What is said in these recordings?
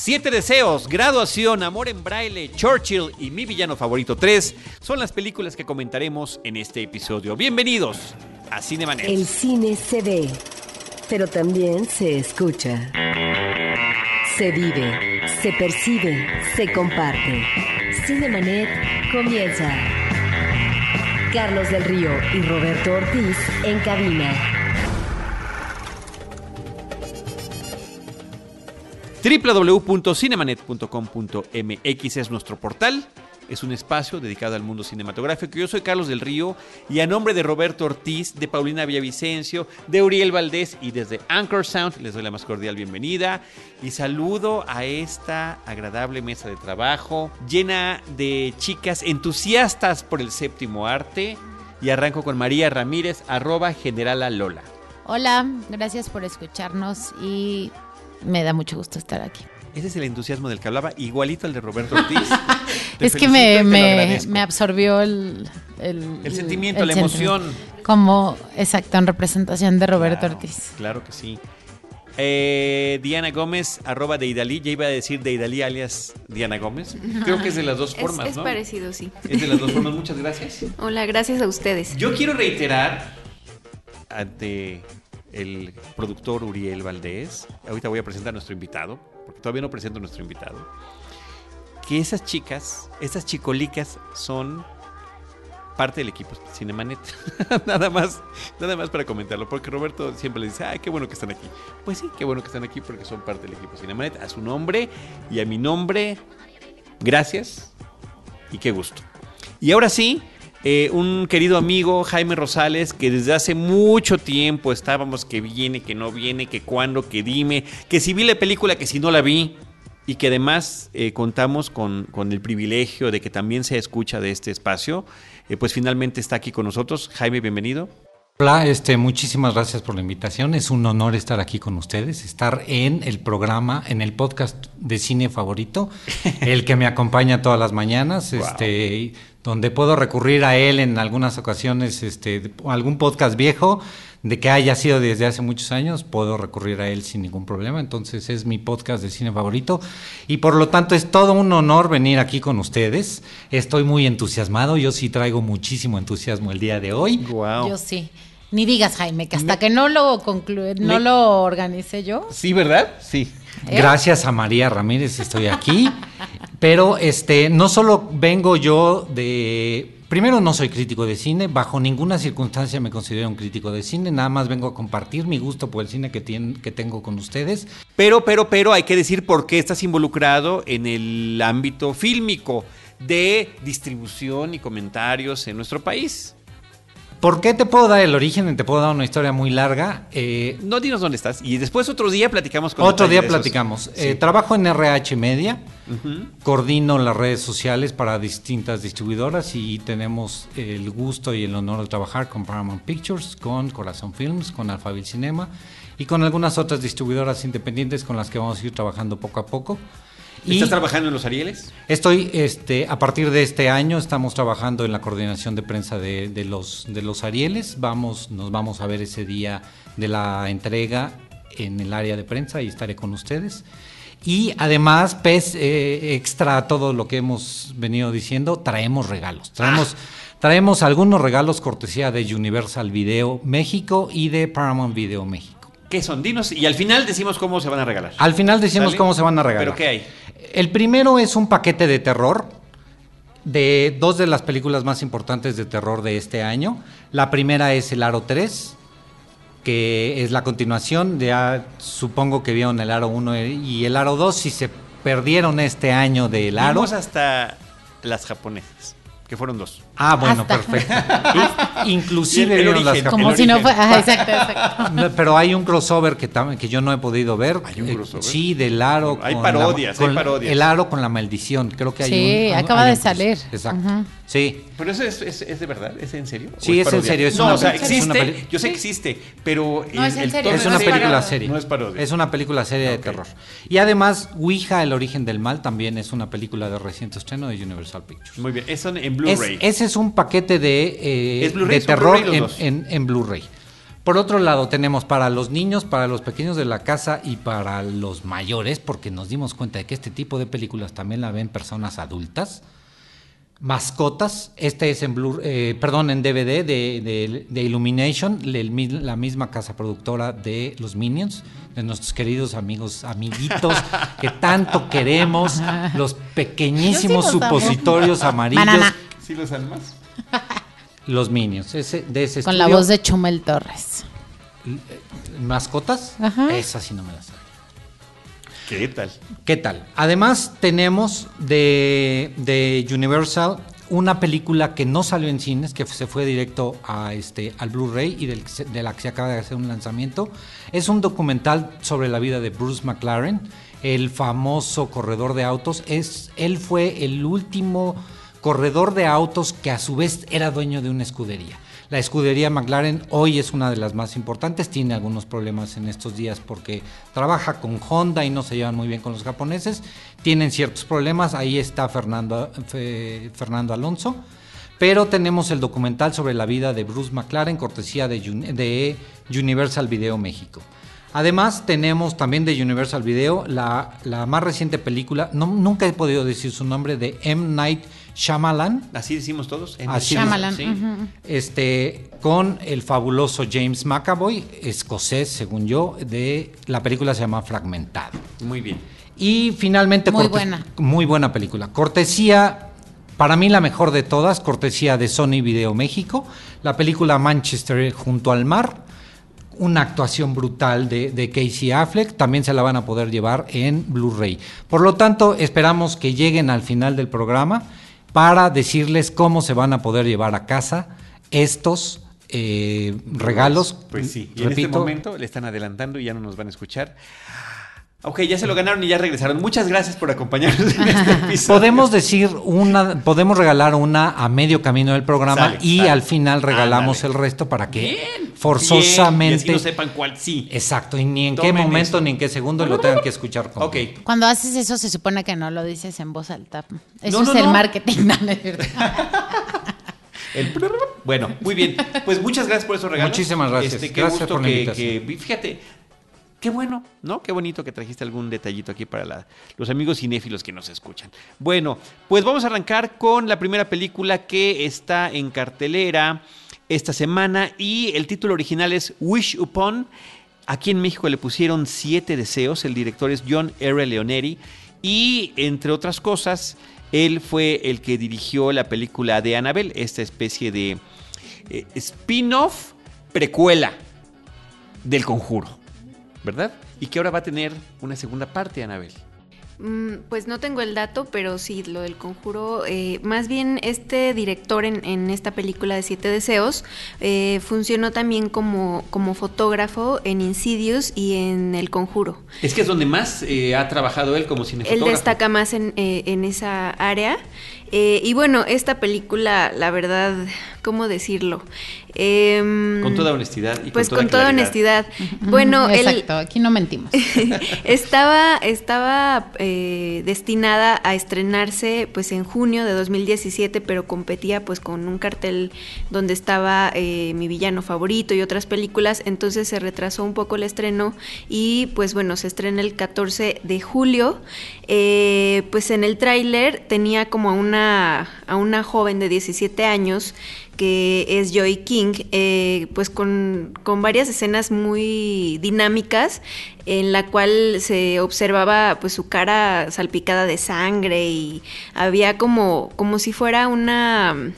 Siete deseos, graduación, amor en braille, Churchill y mi villano favorito 3 son las películas que comentaremos en este episodio. Bienvenidos a Cinemanet. El cine se ve, pero también se escucha. Se vive, se percibe, se comparte. Cinemanet comienza. Carlos del Río y Roberto Ortiz en cabina. www.cinemanet.com.mx es nuestro portal. Es un espacio dedicado al mundo cinematográfico. Yo soy Carlos del Río y a nombre de Roberto Ortiz, de Paulina Villavicencio, de Uriel Valdés y desde Anchor Sound les doy la más cordial bienvenida y saludo a esta agradable mesa de trabajo llena de chicas entusiastas por el séptimo arte. Y arranco con María Ramírez, arroba generala Lola. Hola, gracias por escucharnos y me da mucho gusto estar aquí. Ese es el entusiasmo del que hablaba, igualito al de Roberto Ortiz. Es que me, me, absorbió el, el, El sentimiento, el la sentimiento. emoción. Como, exacto, en representación de Roberto Claro, Ortiz. Claro que sí. Eh, Diana Gómez, arroba Deidali. Ya iba a decir Deidali alias Diana Gómez. Creo que es de las dos Es, formas, es ¿no? parecido, sí. Es de las dos formas. Muchas gracias. Hola, gracias a ustedes. Yo quiero reiterar ante el productor Uriel Valdés, ahorita voy a presentar a nuestro invitado, porque todavía no presento a nuestro invitado, que esas chicas, esas chicolicas son parte del equipo Cinemanet. nada más, nada más para comentarlo, porque Roberto siempre le dice, ay, qué bueno que están aquí. Pues sí, qué bueno que están aquí porque son parte del equipo Cinemanet. A su nombre y a mi nombre, gracias y qué gusto. Y ahora sí, eh, un querido amigo, Jaime Rosales, que desde hace mucho tiempo estábamos que viene, que no viene, que cuándo, que dime, que si vi la película, que si no la vi, y que además eh, contamos con, con el privilegio de que también se escucha de este espacio, eh, pues finalmente está aquí con nosotros. Jaime, bienvenido. Hola, este, muchísimas gracias por la invitación. Es un honor estar aquí con ustedes, estar en el programa, en el podcast de cine favorito, el que me acompaña todas las mañanas, Wow. este, donde puedo recurrir a él en algunas ocasiones, este, algún podcast viejo de que haya sido desde hace muchos años, puedo recurrir a él sin ningún problema. Entonces es mi podcast de cine favorito y por lo tanto es todo un honor venir aquí con ustedes. Estoy muy entusiasmado, yo sí traigo muchísimo entusiasmo el día de hoy. Wow. Yo sí. Ni digas, Jaime, que hasta que no lo concluye, no Me- lo organice yo. Sí, ¿verdad? Sí. ¿Eh? Gracias a María Ramírez estoy aquí, pero este no solo vengo yo de primero no soy crítico de cine, bajo ninguna circunstancia me considero un crítico de cine, nada más vengo a compartir mi gusto por el cine que tien- que tengo con ustedes. Pero, pero, pero hay que decir por qué estás involucrado en el ámbito fílmico de distribución y comentarios en nuestro país. ¿Por qué te puedo dar el origen? Te puedo dar una historia muy larga. Eh, No dinos dónde estás. Y después otro día platicamos con otro día platicamos. Sí. Eh, trabajo en RH Media. Coordino las redes sociales para distintas distribuidoras y tenemos el gusto y el honor de trabajar con Paramount Pictures, con Corazón Films, con Alphaville Cinema y con algunas otras distribuidoras independientes con las que vamos a ir trabajando poco a poco. Y ¿Estás trabajando en los Arieles? estoy, este, a partir de este año estamos trabajando en la coordinación de prensa de, de los, de los Arieles. Vamos, nos vamos a ver ese día de la entrega en el área de prensa y estaré con ustedes. Y además, eh, extra a todo lo que hemos venido diciendo, traemos regalos. Traemos, traemos algunos regalos cortesía de Universal Video México y de Paramount Video México. ¿Qué son? Dinos y al final decimos cómo se van a regalar. Al final decimos ¿Sale? cómo se van a regalar. ¿Pero qué hay? El primero es un paquete de terror de dos de las películas más importantes de terror de este año. La primera es El Aro 3, que es la continuación. Ya supongo que vieron El Aro 1 y El Aro 2. Si se perdieron este año de El Aro. Vimos hasta las japonesas, que fueron dos. Ah, bueno, Hasta. perfecto. Y- inclusive El vieron las origen, Como el si no fuera. Ajá, exacto, exacto. Pero hay un crossover que, que yo no he podido ver. ¿Hay un Eh, crossover? sí, del aro. Hay con parodias, la- hay con parodias. El aro con la maldición. Creo que hay Sí, un. acaba hay de un salir. Exacto. Ujú. Sí. ¿Pero eso es, es- es de verdad? ¿Es en serio? ¿O Sí, es en serio, es no, una o sea, es existe, una yo sé que existe, pero... No, es en serio, tono Es no una es película parodia. seria. No es parodia. Es una película seria de terror. Y además, Ouija, El origen del mal, también es una película de reciente estreno de Universal Pictures. Muy bien, es en Es- Blu-ray. ese es un paquete de, eh, ¿Es de ¿Son terror en, en- en Blu-ray. Por otro lado, tenemos para los niños, para los pequeños de la casa y para los mayores, porque nos dimos cuenta de que este tipo de películas también la ven personas adultas. Mascotas, este es en Blu, eh, perdón, en DVD de, de- de Illumination, el la misma casa productora de los Minions, de nuestros queridos amigos, amiguitos que tanto queremos, los pequeñísimos sí amo. supositorios amarillos, Banana. ¿Sí los almas? los Minions, ese, de ese Con la voz de Chumel Torres. mascotas, Ajá. esa sí no me la sé. ¿Qué tal? ¿Qué tal? Además tenemos de, de Universal una película que no salió en cines, que se fue directo a este, al Blu-ray y del de la que se acaba de hacer un lanzamiento. Es un documental sobre la vida de Bruce McLaren, el famoso corredor de autos. Es, él fue el último corredor de autos que a su vez era dueño de una escudería. La escudería McLaren hoy es una de las más importantes, tiene algunos problemas en estos días porque trabaja con Honda y no se llevan muy bien con los japoneses, tienen ciertos problemas, ahí está Fernando, Fe- Fernando Alonso, pero tenemos el documental sobre la vida de Bruce McLaren, cortesía de, de Universal Video México. Además, tenemos también de Universal Video la, la más reciente película, no, nunca he podido decir su nombre, de M. Night Shyamalan, Así decimos todos. en Así Shyamalan, sí. este, con el fabuloso James McAvoy, escocés, según yo, de la película se llama Fragmentado. Muy bien. Y finalmente, Muy buena. muy buena película. Cortesía, para mí la mejor de todas, cortesía de Sony Video México, la película Manchester junto al mar, una actuación brutal de, de Casey Affleck, también se la van a poder llevar en Blu-ray. Por lo tanto, esperamos que lleguen al final del programa para decirles cómo se van a poder llevar a casa estos eh, regalos. Pues sí, y en este momento le están adelantando y ya no nos van a escuchar. Ok, ya se lo ganaron y ya regresaron. Muchas gracias por acompañarnos en este episodio. Podemos decir una, podemos regalar una a medio camino del programa Sale, y sale. al final regalamos Ándale. el resto para que Bien, forzosamente. bien, y así no sepan cuál sí. Exacto, y ni en qué momento eso. ni en qué segundo lo tengan que escuchar. Con Ok. Cuando haces eso se supone que no lo dices en voz alta. Eso No, no, es el no. marketing. No. El bueno, muy bien. Pues muchas gracias por esos regalos. Muchísimas gracias. Este, qué Gracias gusto por la que, invitación. que- fíjate, qué bueno, ¿no? Qué bonito que trajiste algún detallito aquí para la- los amigos cinéfilos que nos escuchan. Bueno, pues vamos a arrancar con la primera película que está en cartelera esta semana y el título original es Wish Upon. Aquí en México le pusieron Siete Deseos. El director es John R. Leoneri. Y entre otras cosas, él fue el que dirigió la película de Annabelle, esta especie de eh, spin-off precuela del conjuro, ¿verdad? Y que ahora va a tener una segunda parte, Annabelle. Mm, Pues no tengo el dato, pero sí, lo del conjuro. eh, más bien, este director en, en esta película de Siete Deseos eh, funcionó también como, como fotógrafo en Insidious y en El Conjuro. Es que es donde más eh, ha trabajado él como Él cinefotógrafo. destaca más en, eh, en esa área. Eh, y bueno, esta película, la verdad, ¿cómo decirlo? Em, Con toda honestidad y pues con toda con toda claridad. honestidad. Bueno, el, Exacto, aquí no mentimos. estaba estaba eh, destinada a estrenarse pues en junio de 2017 pero competía pues con un cartel donde estaba eh, mi villano favorito y otras películas entonces se retrasó un poco el estreno y pues bueno se estrena el 14 de julio Eh, pues en el tráiler tenía como a a una joven de 17 años que es Joy King, eh, pues con, con varias escenas muy dinámicas en la cual se observaba pues su cara salpicada de sangre y había como, como si fuera una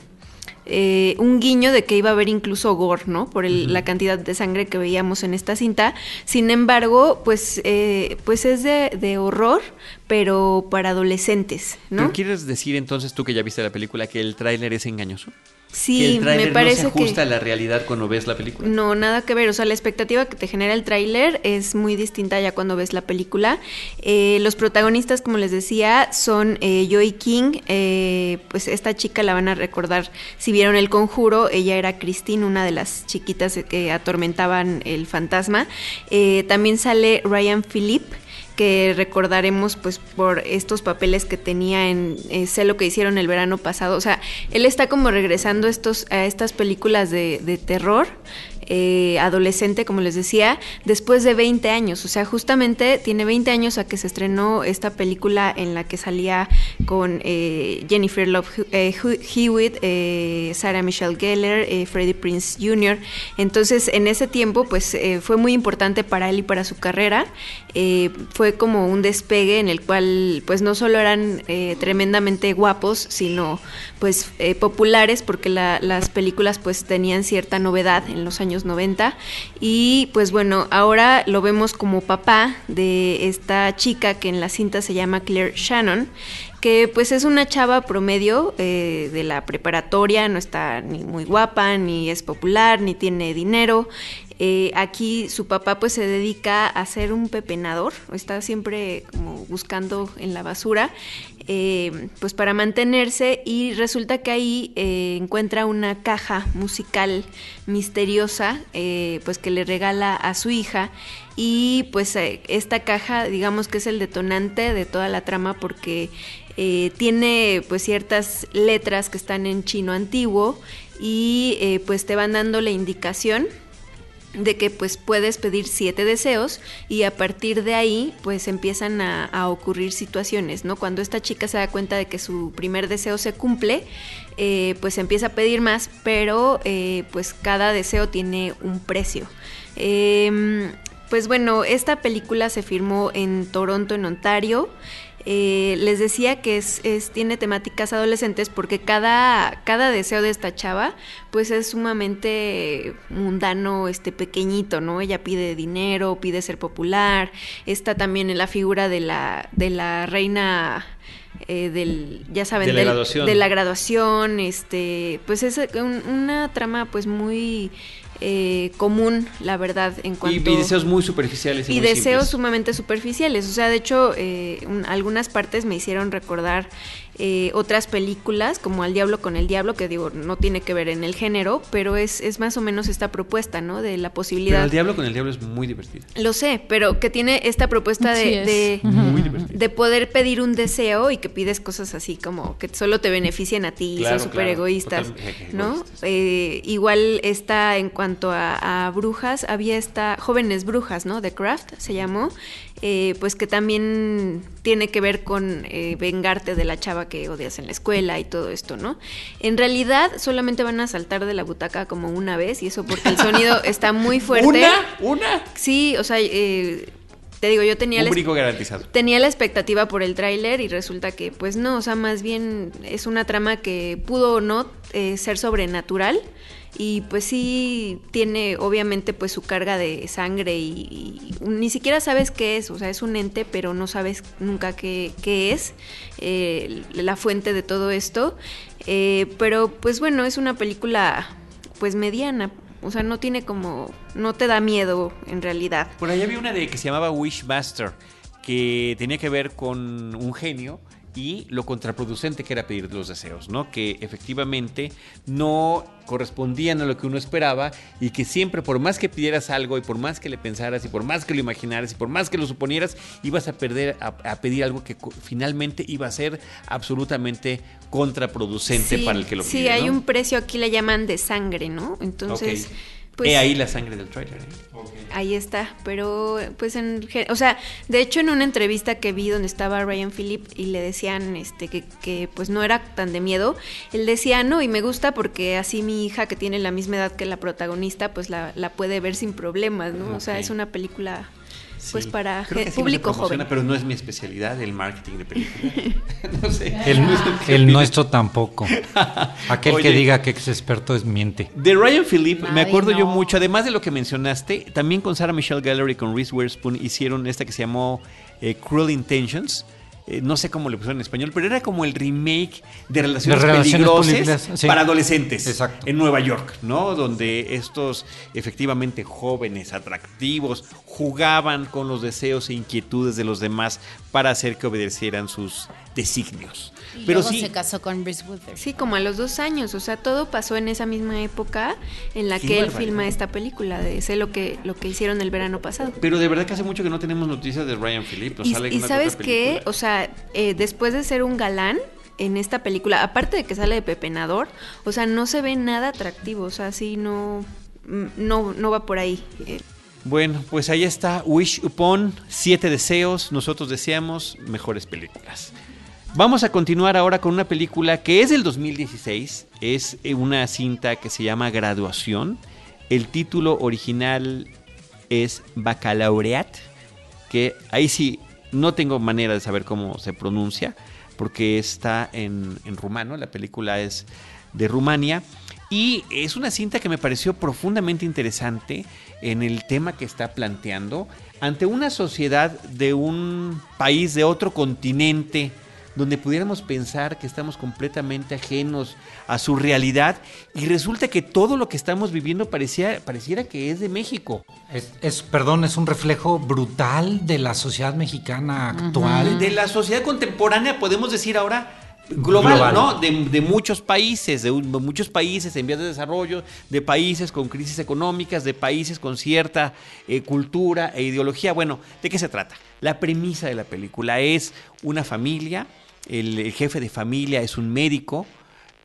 eh, un guiño de que iba a haber incluso gore, ¿no? Por el- la cantidad de sangre que veíamos en esta cinta. Sin embargo, pues, eh, pues es de, de horror, pero para adolescentes, ¿no? ¿Pero quieres decir entonces tú que ya viste la película que el tráiler es engañoso? Que Sí, el me parece no se ajusta que... a la realidad cuando ves la película. No, nada que ver. O sea, la expectativa que te genera el tráiler es muy distinta ya cuando ves la película. Eh, los protagonistas, como les decía, son eh, Joy King. eh, pues esta chica la van a recordar si vieron El Conjuro. Ella era Christine, una de las chiquitas que atormentaban el fantasma. Eh, también sale Ryan Phillip que recordaremos pues por estos papeles que tenía en eh, Sé lo que hicieron el verano pasado. O sea, él está como regresando estos, a estas películas de, de terror. Eh, adolescente, como les decía, después de 20 años. O sea, justamente tiene 20 años a que se estrenó esta película en la que salía con eh, Jennifer Love eh, Hewitt, Sarah Michelle Gellar, Freddie Prince Jr. Entonces, en ese tiempo, pues fue muy importante para él y para su carrera. Fue como un despegue en el cual, pues no solo eran tremendamente guapos, sino pues populares, porque la- las películas pues tenían cierta novedad en los años 90. Y pues bueno, ahora lo vemos como papá de esta chica que en la cinta se llama Claire Shannon que pues es una chava promedio eh, de la preparatoria, no está ni muy guapa, ni es popular, ni tiene dinero. Eh, aquí su papá pues se dedica a ser un pepenador, está siempre como buscando en la basura, eh, pues para mantenerse y resulta que ahí eh, encuentra una caja musical misteriosa, pues que le regala a su hija y pues esta caja digamos que es el detonante de toda la trama porque tiene pues ciertas letras que están en chino antiguo y pues te van dando la indicación de que pues puedes pedir siete deseos y a partir de ahí pues empiezan a, a ocurrir situaciones, ¿no? Cuando esta chica se da cuenta de que su primer deseo se cumple, eh, pues empieza a pedir más, pero eh, pues cada deseo tiene un precio. Em, pues bueno, esta película se filmó en Toronto, en Ontario. Eh, les decía que es, es- tiene temáticas adolescentes porque cada, cada deseo de esta chava pues es sumamente mundano, este pequeñito, ¿no? Ella pide dinero, pide ser popular, está también en la figura de la, de la reina eh, del, ya saben, De la del- graduación. de la graduación, este, pues es un- una trama pues muy eh, común, la verdad, en Y, cuanto y deseos muy superficiales. Y, y muy deseos simples. sumamente superficiales. O sea, de hecho, eh, un- algunas partes me hicieron recordar eh, otras películas, como Al Diablo con el Diablo, que digo, no tiene que ver en el género, pero es, es más o menos esta propuesta, ¿no? De la Pero posibilidad. el diablo con el diablo es muy divertido. Lo sé, pero que tiene esta propuesta de, Sí es. de. Muy de poder pedir un deseo y que pides cosas así como que solo te benefician a ti y Claro, son súper claro, egoístas, totalmente ¿no? egoístas. Eh, igual está en cuanto a, a brujas, había esta Jóvenes Brujas, ¿no? The Craft se llamó, eh, pues que también tiene que ver con eh, vengarte de la chava que odias en la escuela y todo esto, ¿no? En realidad solamente van a saltar de la butaca como una vez y eso porque el sonido está muy fuerte. ¿Una? ¿Una? Sí, o sea, eh, te digo, yo tenía Un la, garantizado. tenía la expectativa por el tráiler y resulta que, pues no, o sea, más bien es una trama que pudo o no eh, ser sobrenatural y pues sí tiene obviamente pues su carga de sangre y, y ni siquiera sabes qué es, o sea, es un ente, pero no sabes nunca qué, qué es eh, la fuente de todo esto. Eh, pero pues bueno, es una película pues mediana, o sea, no tiene como, no te da miedo en realidad. Por ahí había una de que se llamaba Wishmaster, que tenía que ver con un genio y lo contraproducente que era pedir los deseos, ¿no? Que efectivamente no correspondían a lo que uno esperaba y que siempre por más que pidieras algo y por más que le pensaras y por más que lo imaginaras y por más que lo suponieras, ibas a perder a, a pedir algo que finalmente iba a ser absolutamente contraproducente Sí, para el que lo Sí, pide, hay ¿no? un precio aquí le llaman de sangre, ¿no? Entonces. Pues He ahí la sangre del trailer. ¿eh? ahí está. Pero, pues, en, o sea, de hecho, en una entrevista que vi donde estaba Ryan Phillip y le decían, este, que, que pues no era tan de miedo, él decía, no, y me gusta porque así mi hija que tiene la misma edad que la protagonista, pues la, la puede ver sin problemas, ¿no? O sea, es una película, pues, Sí. para Creo que me público joven. Pero no es mi especialidad, el marketing de películas. no sé. El, nuestro tampoco. Aquel que diga que es experto es miente. De Ryan Phillip, me Ay, acuerdo yo mucho, además de lo que mencionaste, también con Sarah Michelle Gellar y con Reese Witherspoon hicieron esta que se llamó eh, Cruel Intentions. Eh, no sé cómo le pusieron en español, pero era como el remake de Relaciones, Peligrosas Peligrosas, sí. para adolescentes Exacto. en Nueva York, ¿no? Donde estos efectivamente jóvenes, atractivos, jugaban con los deseos e inquietudes de los demás para hacer que obedecieran sus designios. Y Pero luego sí, se casó con Reese Witherspoon. Sí, como a los dos años, o sea, todo pasó en esa misma época en la Qué que él barbaridad. filma esta película, de sé lo que, lo que hicieron el verano pasado. pero de verdad que hace mucho que no tenemos noticias de Ryan Phillip. Nos Y, sale sabes qué, o sea, eh, después de ser un galán en esta película, aparte de que sale de pepenador, o sea, no se ve nada atractivo, o sea, sí no mm, no, no va por ahí. Eh, Bueno, pues ahí está Wish Upon, siete deseos, nosotros deseamos mejores películas. Vamos a continuar ahora con una película que es del 2016, es eh, una cinta que se llama Graduación. El título original es Baccalaureate, que ahí sí no tengo manera de saber cómo se pronuncia, porque está en, en rumano, la película es de Rumania. Y es una cinta que me pareció profundamente interesante en el tema que está planteando ante una sociedad de un país de otro continente donde pudiéramos pensar que estamos completamente ajenos a su realidad y resulta que todo lo que estamos viviendo parecía, pareciera que es de México. Es, es- perdón, es un reflejo brutal de la sociedad mexicana actual. De la sociedad contemporánea podemos decir ahora global, Global. ¿no? De, de muchos países, de, un- de muchos países en vías de desarrollo, de países con crisis económicas, de países con cierta eh, cultura e ideología. Bueno, ¿de qué se trata? La premisa de la película es una familia, el, jefe de familia es un médico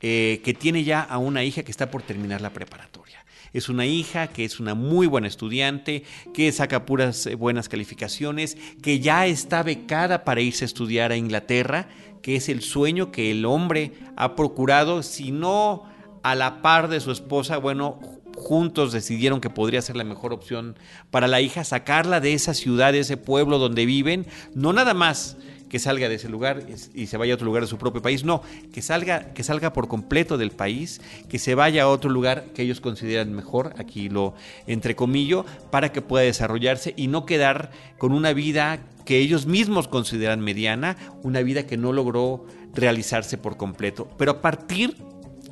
eh, que tiene ya a una hija que está por terminar la preparatoria. Es una hija que es una muy buena estudiante, que saca puras eh, buenas calificaciones, que ya está becada para irse a estudiar a Inglaterra, que es el sueño que el hombre ha procurado, si no a la par de su esposa, bueno, juntos decidieron que podría ser la mejor opción para la hija, sacarla de esa ciudad, de ese pueblo donde viven, no nada más que salga de ese lugar y se vaya a otro lugar de su propio país, no, que salga, que salga por completo del país, que se vaya a otro lugar que ellos consideran mejor, aquí lo entrecomillo, para que pueda desarrollarse y no quedar con una vida que ellos mismos consideran mediana, una vida que no logró realizarse por completo. Pero a partir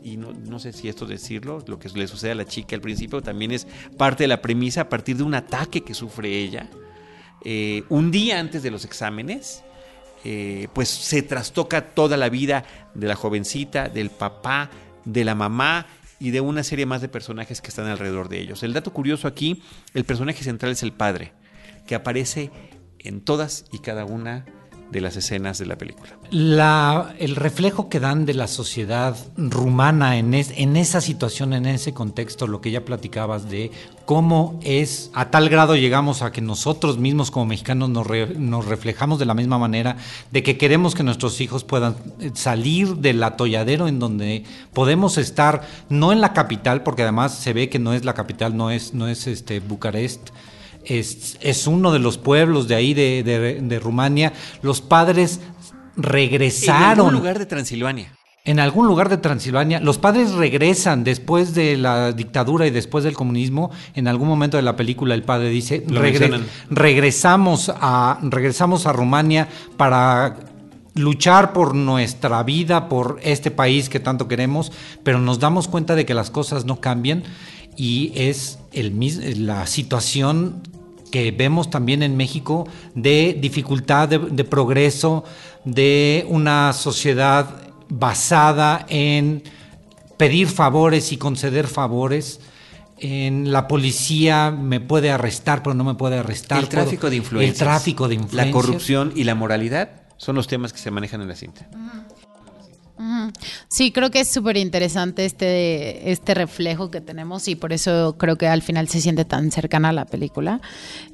y no, sé si esto decirlo, lo que le sucede a la chica al principio también es parte de la premisa a partir de un ataque que sufre ella. Eh, un día antes de los exámenes, eh, pues se trastoca toda la vida de la jovencita, del papá, de la mamá y de una serie más de personajes que están alrededor de ellos. El dato curioso aquí, el personaje central es el padre, que aparece en todas y cada una de las escenas de la película. La, el reflejo que dan de la sociedad rumana en, es, en esa situación, en ese contexto, lo que ya platicabas de cómo es, a tal grado llegamos a que nosotros mismos como mexicanos nos, re, nos reflejamos de la misma manera, de que queremos que nuestros hijos puedan salir del atolladero en donde podemos estar, no en la capital, porque además se ve que no es la capital, no es, no es este Bucarest, es, es, uno de los pueblos de ahí de, de, de, Rumania. Los padres regresaron. En algún lugar de Transilvania. En algún lugar de Transilvania. Los padres regresan después de la dictadura y después del comunismo. En algún momento de la película el padre dice, regre regresamos, a, regresamos a Rumania para luchar por nuestra vida, por este país que tanto queremos, pero nos damos cuenta de que las cosas no cambian y es el, la situación que vemos también en México de dificultad de, de, progreso, de una sociedad basada en pedir favores y conceder favores. En la policía me puede arrestar, pero no me puede arrestar. El tráfico Puedo, de influencias. El tráfico de influencias. La corrupción y la moralidad son los temas que se manejan en la cinta. Uh -huh. Uh -huh. Sí, creo que es súper interesante este, este reflejo que tenemos y por eso creo que al final se siente tan cercana a la película.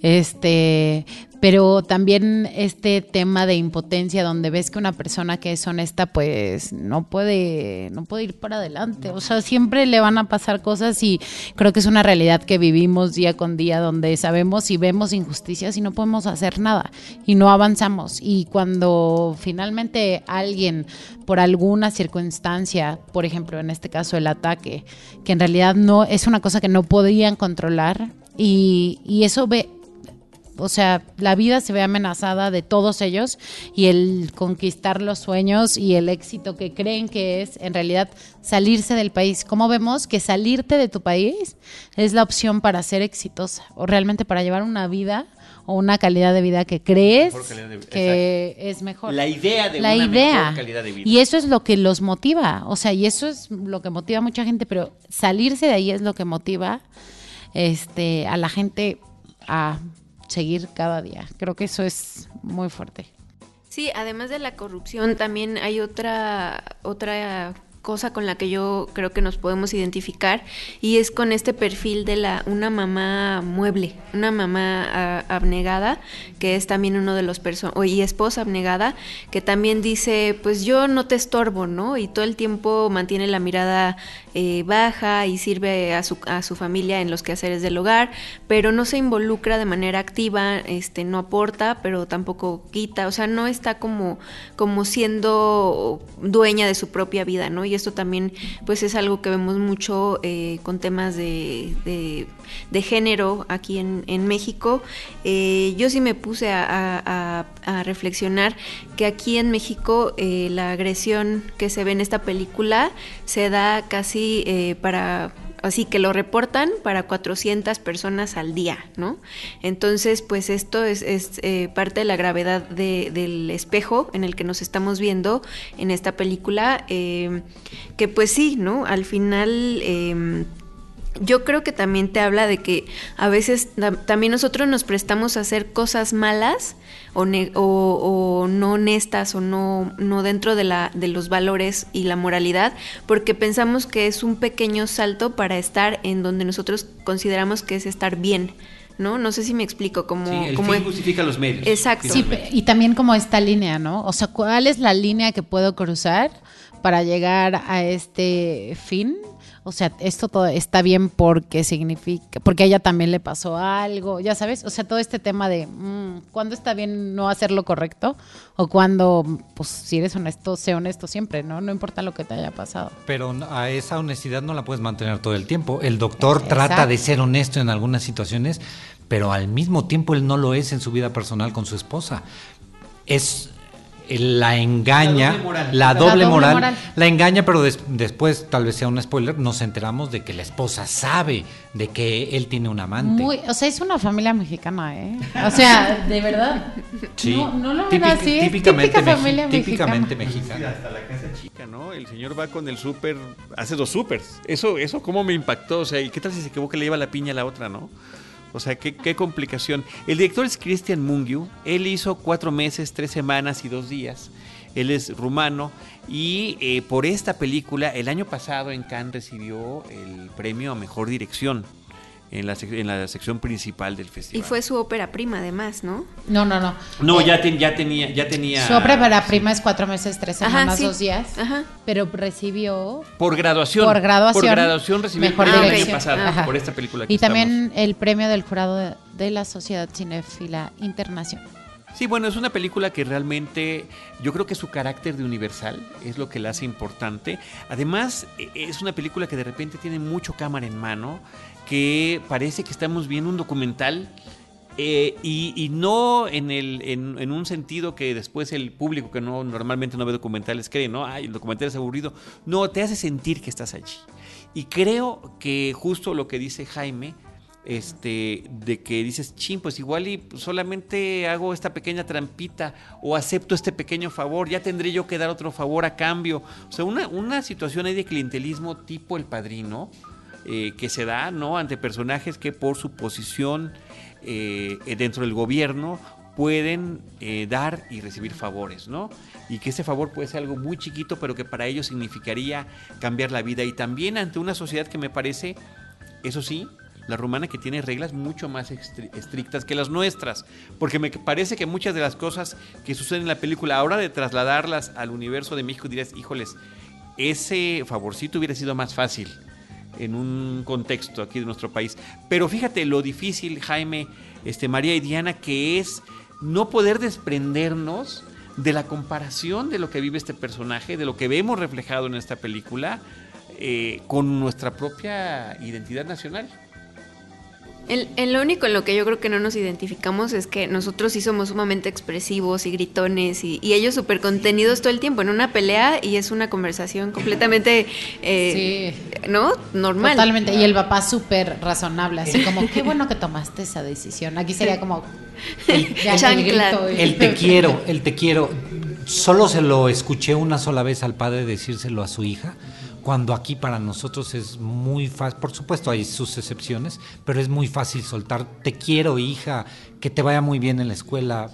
Este, pero también este tema de impotencia donde ves que una persona que es honesta pues no puede no puede ir para adelante, o sea, siempre le van a pasar cosas y creo que es una realidad que vivimos día con día donde sabemos y vemos injusticias y no podemos hacer nada y no avanzamos y cuando finalmente alguien por alguna circunstancia, por ejemplo, en este caso el ataque, que en realidad no es una cosa que no podían controlar y, y eso ve o sea, la vida se ve amenazada de todos ellos y el conquistar los sueños y el éxito que creen que es en realidad salirse del país. ¿Cómo vemos que salirte de tu país es la opción para ser exitosa o realmente para llevar una vida o una calidad de vida que crees de, que exacto. es mejor. La idea de la una idea. mejor calidad de vida. Y eso es lo que los motiva, o sea, y eso es lo que motiva a mucha gente, pero salirse de ahí es lo que motiva este a la gente a seguir cada día. Creo que eso es muy fuerte. Sí, además de la corrupción, también hay otra, otra cosa con la que yo creo que nos podemos identificar y es con este perfil de la una mamá mueble, una mamá ah, abnegada, que es también uno de los personas, y esposa abnegada, que también dice, pues yo no te estorbo, ¿no? Y todo el tiempo mantiene la mirada eh, baja y sirve a su, a su familia en los quehaceres del hogar, pero no se involucra de manera activa, este, no aporta, pero tampoco quita, o sea, no está como, como siendo dueña de su propia vida, ¿no? Y esto también, pues, es algo que vemos mucho eh, con temas de, de, género aquí en, en México. Eh, yo sí me puse a, a, reflexionar que aquí en México la agresión que se ve en esta película se da casi eh, para así que lo reportan para 400 personas al día, ¿no? Entonces, pues esto es, eh, parte de la gravedad del espejo en el que nos estamos viendo en esta película, eh, que pues sí, ¿no? Al final yo creo que también te habla de que a veces también nosotros nos prestamos a hacer cosas malas o, o, no honestas o no, no dentro de, la, de los valores y la moralidad porque pensamos que es un pequeño salto para estar en donde nosotros consideramos que es estar bien. ¿no? No sé si me explico cómo... Sí, el cómo fin justifica los medios. Exacto. Sí, y también como esta línea, ¿no? O sea, ¿cuál es la línea que puedo cruzar para llegar a este fin? O sea, esto todo está bien porque significa, porque a ella también le pasó algo, ya sabes, o sea, todo este tema de mmm, cuándo está bien no hacer lo correcto o cuando, pues, si eres honesto, sé honesto siempre, ¿no? No importa lo que te haya pasado. Pero a esa honestidad no la puedes mantener todo el tiempo. El doctor trata de ser honesto en algunas situaciones, pero al mismo tiempo él no lo es en su vida personal con su esposa. Es la engaña, la doble moral, la, engaña, pero después, tal vez sea un spoiler, nos enteramos de que la esposa sabe de que él tiene un amante. o sea, es una familia mexicana, ¿eh? O sea, de verdad. Sí, no, lo ven así. Típicamente, típica familia típicamente mexicana. hasta la casa chica, ¿no? El señor va con el súper, hace dos súpers. Eso, eso cómo me impactó. O sea, ¿y qué tal si se equivoca y le lleva la piña a la otra, no? O sea, qué, complicación. El director es Christian Mungiu. Él hizo cuatro meses, tres semanas y dos días. Él es rumano y eh, por esta película el año pasado en Cannes recibió el premio a Mejor Dirección en la, en la sección principal del festival. Y fue su ópera prima, además, ¿no? No, no, no. No, ya, ya, tenía, ya tenía. Su ópera prima es cuatro meses, tres semanas, dos días. Ajá. Pero recibió. Por graduación. Por graduación. Por graduación recibió mejor el año pasado, por esta película. y también el premio del jurado de, la Sociedad Cinefila Internacional. Sí, bueno, es una película que realmente yo creo que su carácter de universal es lo que la hace importante. Además, e, es una película que de repente tiene mucho cámara en mano que parece que estamos viendo un documental eh, y, no en, el, en, un sentido que después el público que no normalmente no ve documentales cree, ¿no? Ay, el documental es aburrido. No, te hace sentir que estás allí. Y creo que justo lo que dice Jaime, este, de que dices, ching, pues igual y solamente hago esta pequeña trampita o acepto este pequeño favor, ya tendré yo que dar otro favor a cambio. O sea, una, una situación ahí de clientelismo tipo el padrino, eh, que se da ¿no? ante personajes que por su posición eh, dentro del gobierno pueden eh, dar y recibir favores, ¿no? Y que ese favor puede ser algo muy chiquito, pero que para ellos significaría cambiar la vida. Y también ante una sociedad que me parece, eso sí, la rumana que tiene reglas mucho más estrictas que las nuestras, porque me parece que muchas de las cosas que suceden en la película, ahora de trasladarlas al universo de México, dirías, híjoles, ese favorcito hubiera sido más fácil en un contexto aquí de nuestro país. Pero fíjate lo difícil, Jaime, este, María y Diana, que es no poder desprendernos de la comparación de lo que vive este personaje, de lo que vemos reflejado en esta película, eh, con nuestra propia identidad nacional. En, lo único en lo que yo creo que no nos identificamos es que nosotros sí somos sumamente expresivos y gritones y, ellos súper contenidos todo el tiempo en una pelea y es una conversación completamente, eh, ¿no? Normal. Totalmente. Y el papá súper razonable, así como, qué bueno que tomaste esa decisión. Aquí sería como... El, el te quiero, el te quiero. Solo se lo escuché una sola vez al padre decírselo a su hija cuando aquí para nosotros es muy fácil, por supuesto hay sus excepciones, pero es muy fácil soltar, te quiero hija, que te vaya muy bien en la escuela,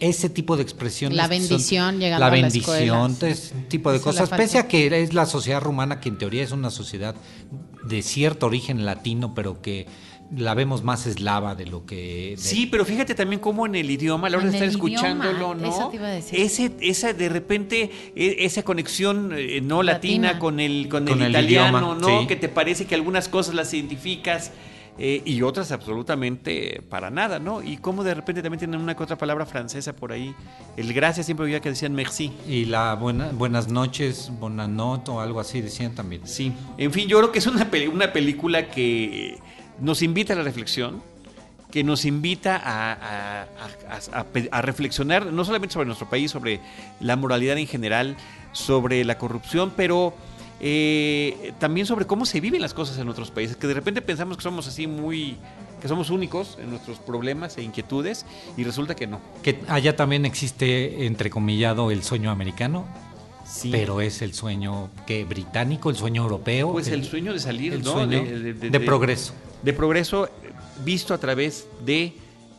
ese tipo de expresiones. La que son- bendición llegando La a la bendición, escuela. ese tipo de Eso cosas. Pese a que es la sociedad rumana, que en teoría es una sociedad de cierto origen latino, pero que la vemos más eslava de lo que. de- Sí, pero fíjate también cómo en el idioma, a la hora de estar escuchándolo, ¿no? eso te iba a decir. Ese, esa de repente, e- esa conexión eh, no latina, Latina. con el, con Con el el italiano, idioma, ¿no? sí. Que te parece que algunas cosas las identificas eh, y otras absolutamente para nada, ¿no? Y cómo de repente también tienen una que otra palabra francesa por ahí. El gracias siempre oía que decían merci. Y la buena, buenas noches, noches o algo así decían también. Sí, en fin, yo creo que es una, peli- una película que nos invita a la reflexión, que nos invita a, reflexionar no solamente sobre nuestro país, sobre la moralidad en general, sobre la corrupción, pero eh, también sobre cómo se viven las cosas en otros países, que de repente pensamos que somos así muy, que somos únicos en nuestros problemas e inquietudes, y resulta que no. Que allá también existe, entrecomillado, el sueño americano, Sí. pero es el sueño que británico, el sueño europeo. Pues el sueño de salir, el ¿no? sueño de progreso. De progreso visto a través de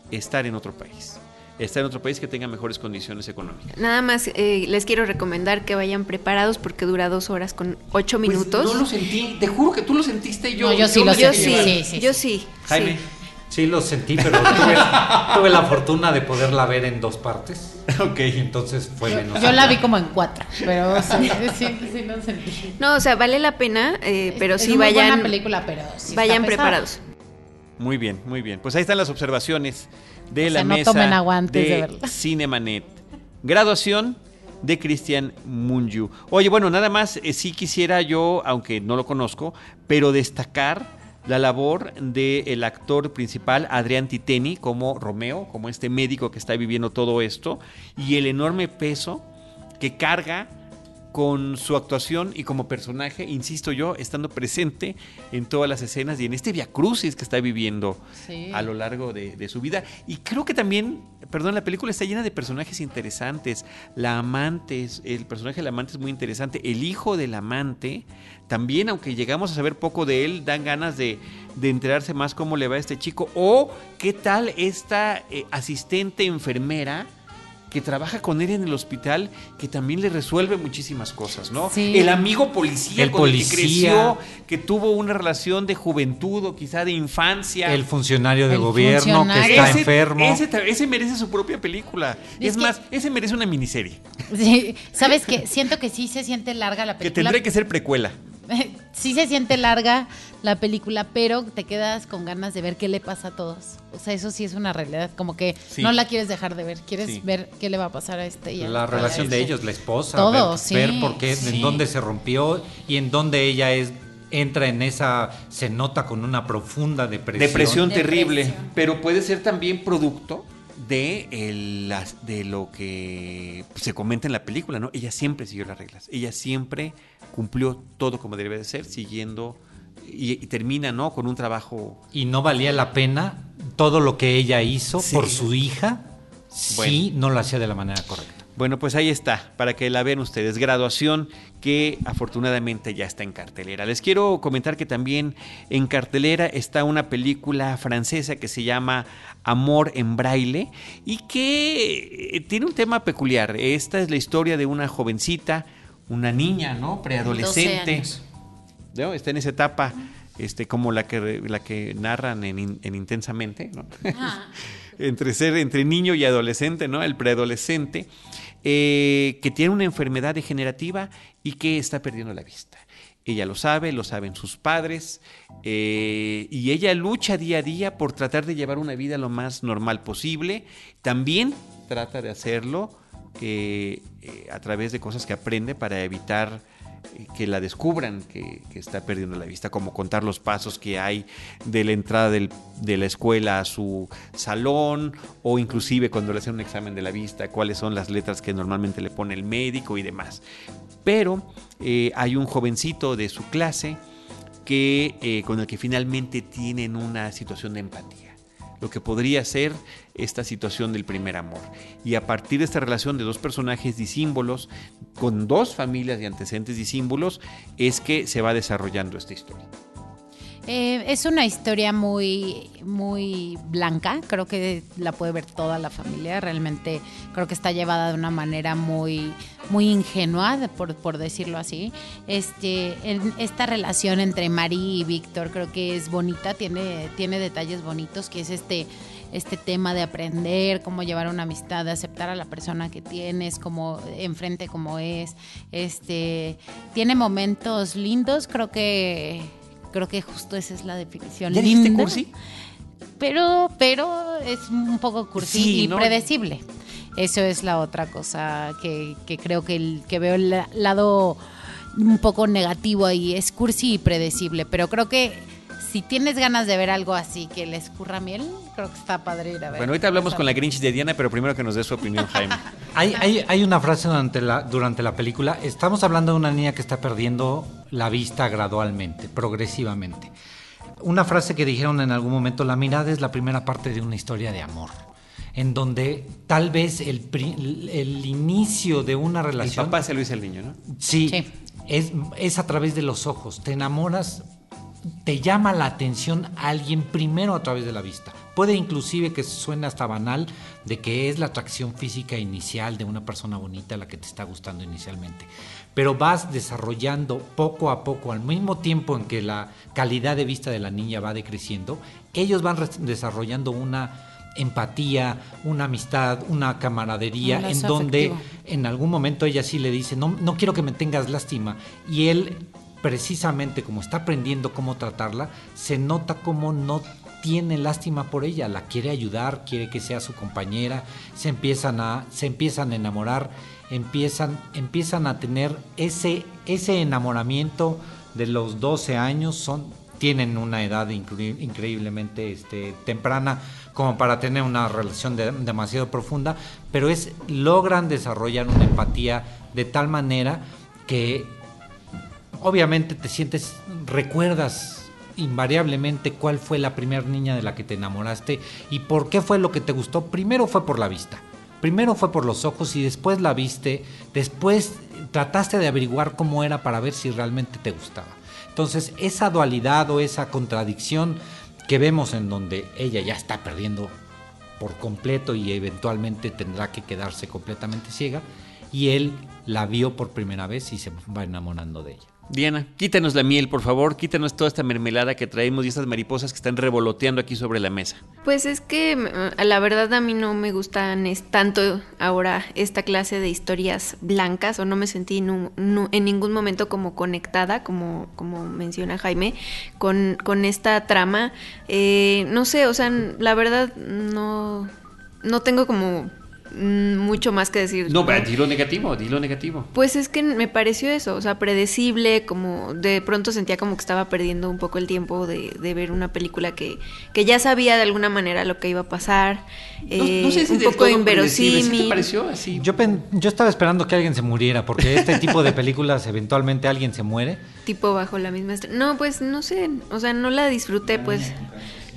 estar en otro país. Estar en otro país que tenga mejores condiciones económicas. Nada más eh, les quiero recomendar que vayan preparados porque dura dos horas con ocho minutos. Pues no lo sentí, te juro que tú lo sentiste yo. No, yo sí lo sentí, sí, sí, sí, yo sí. sí. Jaime. sí. Sí, lo sentí, pero tuve, tuve la fortuna de poderla ver en dos partes. Ok. Entonces fue menos. Yo la vi como en cuatro, pero sí, sí, sí lo sentí. No, o sea, vale la pena, eh, pero Es sí una vayan, buena película, pero sí vayan preparados. Muy bien, muy bien. Pues ahí están las observaciones de O la sea, no mesa tomen agua antes de de verla. Cinemanet. Graduación de Cristian Munyu. Oye, bueno, nada más, eh, sí quisiera yo, aunque no lo conozco, pero destacar la labor del actor principal, Adrián Titeni, como Romeo, como este médico que está viviendo todo esto, y el enorme peso que carga con su actuación y como personaje, insisto yo, estando presente en todas las escenas y en este viacrucis que está viviendo Sí. a lo largo de, de su vida. Y creo que también, perdón, la película está llena de personajes interesantes. La amante, es- el personaje del amante es muy interesante. El hijo del amante, también, aunque llegamos a saber poco de él, dan ganas de, de enterarse más cómo le va a este chico. O qué tal esta eh, asistente enfermera que trabaja con él en el hospital, que también le resuelve muchísimas cosas, ¿no? Sí. El amigo policía El con el que policía. creció, que tuvo una relación de juventud o quizá de infancia. El funcionario de El gobierno funcionario. que está ese, enfermo. Ese, merece su propia película. Es Es, que- más, ese merece una miniserie. Sí, ¿Sabes qué? Siento que sí se siente larga la Que película. tendría que ser precuela. sí se siente larga la película, pero te quedas con ganas de ver qué le pasa a todos. O sea, eso sí es una realidad, como que Sí. no la quieres dejar de ver, quieres Sí. ver qué le va a pasar a este y a- la a relación de ellos, la esposa, Todo, ver, sí. ver por qué, Sí. en dónde se rompió y en dónde ella es entra en esa, se nota con una profunda depresión. Depresión terrible. Depresión. Pero puede ser también producto de, el- las- de lo que se comenta en la película, ¿no? Ella siempre siguió las reglas. Ella siempre cumplió todo como debe de ser, siguiendo. Y, y termina, ¿no? Con un trabajo. Y no valía la pena todo lo que ella hizo Sí. por su hija si no lo hacía de la manera correcta. Bueno, pues ahí está, para que la vean ustedes. Graduación que afortunadamente ya está en cartelera. Les quiero comentar que también en cartelera está una película francesa que se llama Amor en braille y que eh, tiene un tema peculiar. Esta es la historia de una jovencita, una niña, ¿no? 12 Preadolescente. Está en esa etapa este, como la que, la que narran en, in- en Intensamente, entre ser entre niño y adolescente, ¿no? El preadolescente, eh, que tiene una enfermedad degenerativa y que está perdiendo la vista. Ella lo sabe, lo saben sus padres, eh, y ella lucha día a día por tratar de llevar una vida lo más normal posible. También trata de hacerlo eh, a través de cosas que aprende para evitar que la descubran que, está perdiendo la vista, como contar los pasos que hay de la entrada de la escuela a su salón o inclusive cuando le hacen un examen de la vista, cuáles son las letras que normalmente le pone el médico y demás. Pero eh, hay un jovencito de su clase que, eh, con el que finalmente tienen una situación de empatía lo que podría ser esta situación del primer amor. Y a partir de esta relación de dos personajes disímbolos, con dos familias de antecedentes disímbolos, es que se va desarrollando esta historia. Eh, es una historia muy, muy blanca, creo que la puede ver toda la familia, realmente creo que está llevada de una manera muy, muy ingenua, por, por decirlo así. Este, esta relación entre Marie y Víctor creo que es bonita, tiene, tiene detalles bonitos, que es este este tema de aprender cómo llevar una amistad, de aceptar a la persona que tienes, como enfrente como es. Este tiene momentos lindos, creo que creo que justo esa es la definición. ¿Ya dijiste cursi? Pero pero es un poco cursi y predecible. Eso es la otra cosa que, que creo que, el, que veo el lado un poco negativo ahí. Es cursi y predecible, pero creo que si tienes ganas de ver algo así que les curra miel, creo que está padre ir a ver. Bueno, ahorita hablamos con la Grinch de Diana, pero primero que nos dé su opinión, Jaime. hay, hay, una frase durante la, durante la película. Estamos hablando de una niña que está perdiendo la vista gradualmente, progresivamente. Una frase que dijeron en algún momento, la mirada es la primera parte de una historia de amor en donde tal vez el, el inicio de una relación... El papá se lo dice al niño, ¿no? Sí, sí. Es, es, a través de los ojos. Te enamoras te llama la atención a alguien primero a través de la vista. Puede inclusive que suene hasta banal de que es la atracción física inicial de una persona bonita la que te está gustando inicialmente. Pero vas desarrollando poco a poco, al mismo tiempo en que la calidad de vista de la niña va decreciendo, ellos van desarrollando una empatía, una amistad, una camaradería, en donde en algún momento ella sí le dice, no, no quiero que me tengas lástima, y él precisamente como está aprendiendo cómo tratarla, se nota como no tiene lástima por ella, la quiere ayudar, quiere que sea su compañera, se empiezan a, se empiezan a enamorar, empiezan, empiezan a tener ese, ese enamoramiento de los 12 años, son, tienen una edad increíblemente este, temprana como para tener una relación demasiado profunda, pero es, logran desarrollar una empatía de tal manera que obviamente te sientes, recuerdas invariablemente cuál fue la primera niña de la que te enamoraste y por qué fue lo que te gustó. Primero fue por la vista, primero fue por los ojos y después la viste, después trataste de averiguar cómo era para ver si realmente te gustaba. Entonces esa dualidad o esa contradicción que vemos en donde ella ya está perdiendo por completo y eventualmente tendrá que quedarse completamente ciega y él la vio por primera vez y se va enamorando de ella. Diana, quítanos la miel, por favor, quítanos toda esta mermelada que traemos y estas mariposas que están revoloteando aquí sobre la mesa. Pues es que mm, la verdad a mí no me gustan tanto ahora esta clase de historias blancas o no me sentí en ningún momento como conectada, como, como menciona Jaime, con, con esta trama. Eh, no sé, o sea, la verdad no, no tengo como mucho más que decir. No, pero dilo negativo, dilo negativo. Pues es que me pareció eso, o sea, predecible, como de pronto sentía como que estaba perdiendo un poco el tiempo de, ver una película que, que ya sabía de alguna manera lo que iba a pasar. no, sé si un poco inverosímil. te pareció así? Yo, yo estaba esperando que alguien se muriera, porque este tipo de películas eventualmente alguien se muere. Tipo bajo la misma estrella. No, pues no sé, o sea, no la disfruté, pues.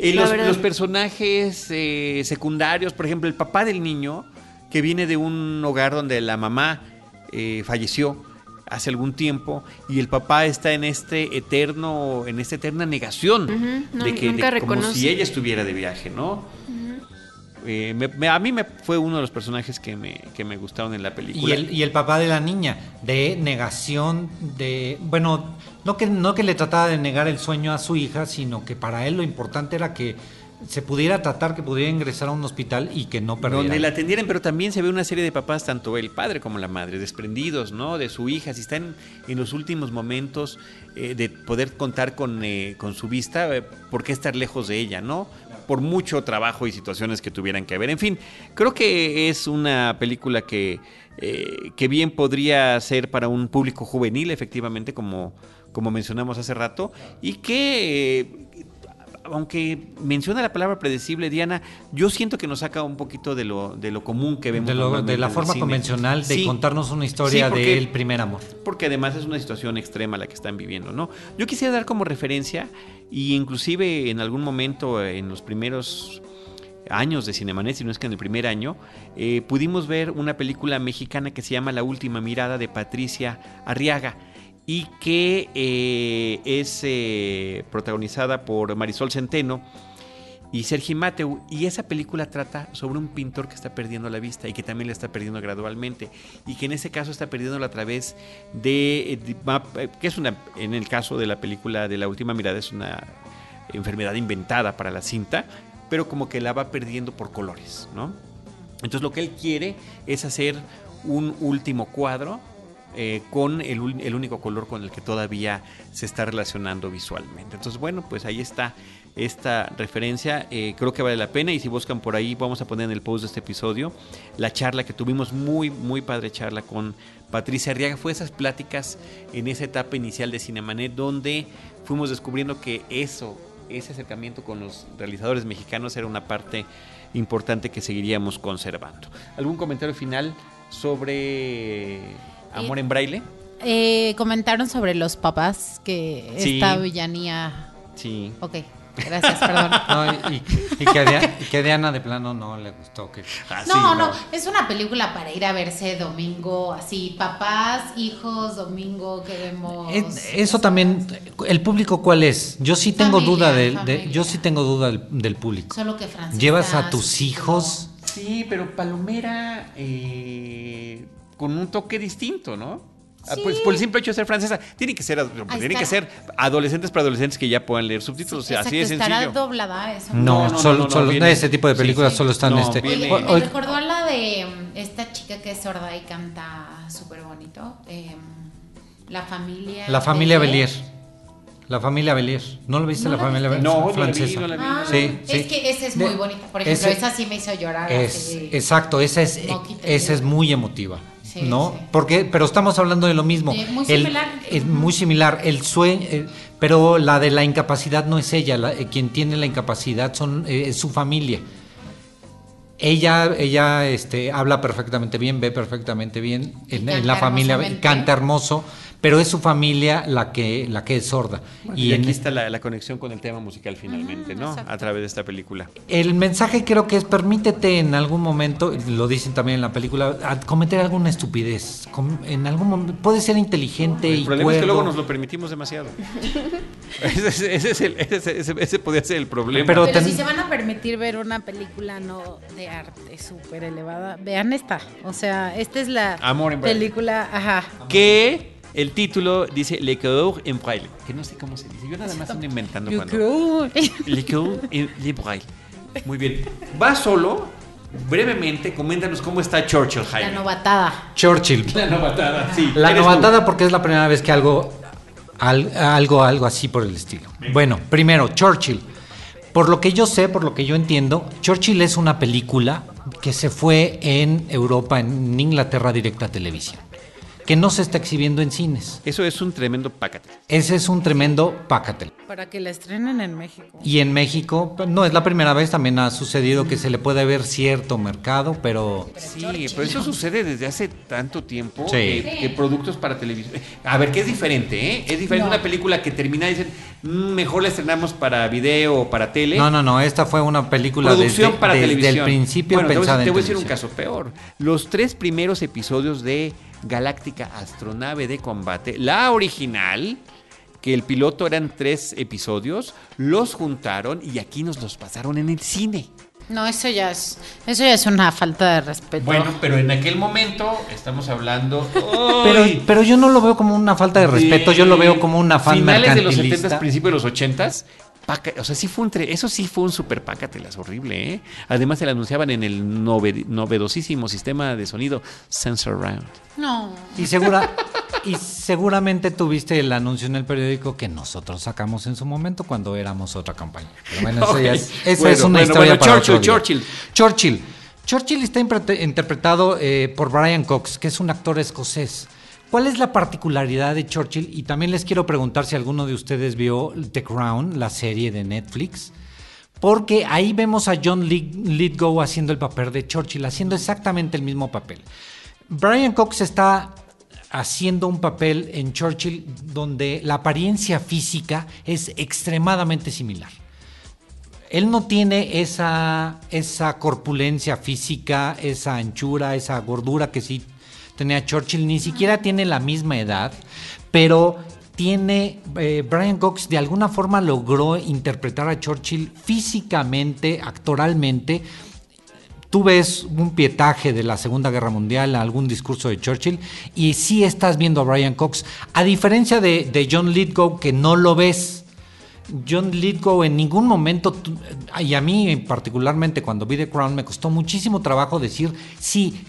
Y los, los, personajes eh, secundarios, por ejemplo, el papá del niño que viene de un hogar donde la mamá eh, falleció hace algún tiempo y el papá está en este eterno, en esta eterna negación de que como si ella estuviera de viaje, ¿no? Eh, a mí me fue uno de los personajes que me, que me gustaron en la película. Y el, y el papá de la niña, de negación, de. Bueno, no que, no que le trataba de negar el sueño a su hija, sino que para él lo importante era que se pudiera tratar que pudiera ingresar a un hospital y que no perdiera. Donde la atendieran, pero también se ve una serie de papás, tanto el padre como la madre, desprendidos, ¿no? De su hija, si están en los últimos momentos eh, de poder contar con, eh, con su vista, eh, ¿por qué estar lejos de ella, no? Por mucho trabajo y situaciones que tuvieran que haber. En fin, creo que es una película que, que bien podría ser para un público juvenil, efectivamente, como, como mencionamos hace rato, y que aunque menciona la palabra predecible, Diana, yo siento que nos saca un poquito de lo, de lo común que vemos. De, la forma convencional de contarnos una historia del primer amor. Porque además es una situación extrema la que están viviendo, ¿no? Yo quisiera dar como referencia, y inclusive en algún momento en los primeros años de Cinemanet, si no es que en el primer año, eh, pudimos ver una película mexicana que se llama La Última Mirada de Patricia Arriaga y que eh, es eh, protagonizada por Marisol Centeno y Sergi Mateu. Y esa película trata sobre un pintor que está perdiendo la vista y que también la está perdiendo gradualmente. Y que en ese caso está perdiéndola a través de, de- eh, que es una, en el caso de la película de la última mirada, es una enfermedad inventada para la cinta, pero como que la va perdiendo por colores, ¿no? Entonces lo que él quiere es hacer un último cuadro eh, con el, único color con el que todavía se está relacionando visualmente. Entonces, bueno, pues ahí está esta referencia. eh, creo que vale la pena y si buscan por ahí, vamos a poner en el post de este episodio la charla que tuvimos, muy, muy padre charla con Patricia Arriaga. Fue esas pláticas en esa etapa inicial de Cinemanet donde fuimos descubriendo que eso, ese acercamiento con los realizadores mexicanos era una parte importante que seguiríamos conservando. ¿Algún comentario final sobre Amor en Braille? Eh, comentaron sobre los papás que Sí. esta villanía. Sí. Ok, gracias, perdón. No, y, y que a Dia- y que a Diana de plano no le gustó. Que, Ah, sí, No, no, es una película para ir a verse domingo, así, papás, hijos, domingo que vemos. Es- eso también, ¿el público cuál es? Yo sí tengo Familia, duda del, de- familia. yo sí tengo duda del, del público. Solo que Francisca Llevas a tus hijos, Sí, pero Palomera eh, con un toque distinto, ¿no? Ah, Pues por el simple hecho de ser francesa, tienen que ser, tienen que ser adolescentes para adolescentes que ya puedan leer subtítulos, o sea, así de sencillo. doblada eso. no, no, no, solo, no, no, solo- viene- ese tipo de sí, películas sí. solo están No, este. viene- Oye, o- me o- recordó a la de mm, esta chica que es sorda y canta súper bonito. eh, la familia. la familia Belier. Belier. La familia Belier. ¿No lo viste ¿No la la familia? Belier? No, no la vi, francesa. no la vi. Ah, Sí, es sí. que esa es muy bonita. Por ejemplo, ese- esa sí me hizo llorar. Es, así. exacto, esa es, esa es sí. muy emotiva. Sí, ¿No? sí. Porque, pero estamos hablando de lo mismo. Sí, muy El- similar. es muy similar. El sueño, eh, pero la de la incapacidad no es ella. la- eh, quien tiene la incapacidad son eh, es su familia. Ella, ella este, habla perfectamente bien, ve perfectamente bien en, la familia, canta hermoso, pero es su familia la que, la que es sorda. Y, en- aquí está la, la conexión con el tema musical finalmente, ¿no? exacto. A través de esta película. El mensaje creo que es permítete en algún momento, lo dicen también en la película, a cometer alguna estupidez. Com- En algún momento puede ser inteligente El y problema es que luego nos lo permitimos demasiado. ese, es- ese es el- ese, ese- ese podría ser el problema. Pero Pero ten- si se van a permitir ver una película no de arte súper elevada, vean esta. O sea, esta es la Amor en película, ajá. que el título dice Le Coeur en Braille, que no sé cómo se dice. Yo nada más ando inventando cuando. Le Coeur en Le Braille. Muy bien. Va solo, brevemente, coméntanos cómo está Churchill, La Jaime. Churchill. La novatada, sí. La tú. novatada porque es la primera vez que algo, al- algo, algo así por el estilo. Bueno, primero, Churchill. Por lo que yo sé, por lo que yo entiendo, Churchill es una película que se fue en Europa, en Inglaterra, directa a televisión, que no se está exhibiendo en cines. Eso es un tremendo pácate. Ese es un tremendo pácatel. Para que la estrenen en México. Y en México, pues, no es la primera vez, también ha sucedido que se le puede ver cierto mercado, pero Sí, pero eso sucede desde hace tanto tiempo Sí. que, que productos para televisión. A ver, que es diferente, ¿eh? Es diferente una película que termina y dicen, "Mm, mejor la estrenamos para video o para tele. no, no, no, esta fue una película Producción desde, para desde televisión. el principio Bueno, te voy a pensada decir- te en voy a decir un caso peor. Los tres primeros episodios de Galáctica Astronave de Combate, la original, que el piloto eran tres episodios, los juntaron y aquí nos los pasaron en el cine. No, eso ya es, eso ya es una falta de respeto. Bueno, pero en aquel momento estamos hablando. Pero, pero yo no lo veo como una falta de respeto, yo lo veo como un afán Finales de los mercantilista. 70, principios de los 80 o sea, sí fue un tre- eso sí fue un super pácatelas horrible, ¿eh? Además se la anunciaban en el nove- novedosísimo sistema de sonido Sensor Round. no. Y, segura, y seguramente tuviste el anuncio en el periódico que nosotros sacamos en su momento cuando éramos otra campaña. Pero bueno, eso ya es, Bueno, es una bueno, historia bueno, para Churchill, otro día. Churchill. Churchill. Churchill está interpretado eh, por Brian Cox, que es un actor escocés. ¿Cuál es la particularidad de Churchill? Y también les quiero preguntar si alguno de ustedes vio The Crown, la serie de Netflix. Porque ahí vemos a John Lith- Lithgow haciendo el papel de Churchill, haciendo exactamente el mismo papel. Brian Cox está haciendo un papel en Churchill donde la apariencia física es extremadamente similar. Él no tiene esa, esa corpulencia física, esa anchura, esa gordura que sí tenía Churchill, ni siquiera tiene la misma edad, pero tiene, eh, Brian Cox de alguna forma logró interpretar a Churchill físicamente, actoralmente. Tú ves un pietaje de la Segunda Guerra Mundial, algún discurso de Churchill, y sí estás viendo a Brian Cox, a diferencia de, de John Lithgow, que no lo ves. John Lithgow en ningún momento, y a mí particularmente cuando vi The Crown, me costó muchísimo trabajo decir, sí,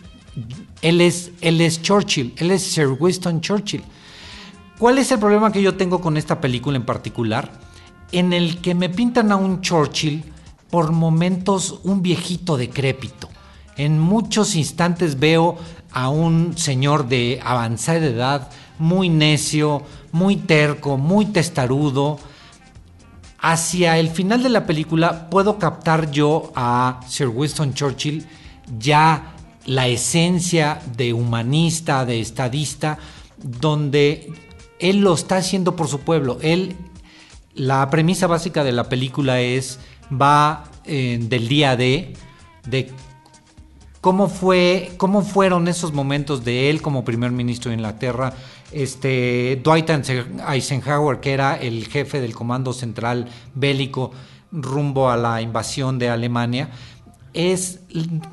él es, él es Churchill, él es Sir Winston Churchill. ¿Cuál es el problema que yo tengo con esta película en particular? En el que me pintan a un Churchill por momentos un viejito decrépito. En muchos instantes veo a un señor de avanzada edad, muy necio, muy terco, muy testarudo. Hacia el final de la película puedo captar yo a Sir Winston Churchill ya la esencia de humanista, de estadista, donde él lo está haciendo por su pueblo. Él, la premisa básica de la película es, va eh, del día de, de cómo fue, cómo fueron esos momentos de él como primer ministro de Inglaterra, este Dwight Eisenhower, que era el jefe del comando central bélico rumbo a la invasión de Alemania, es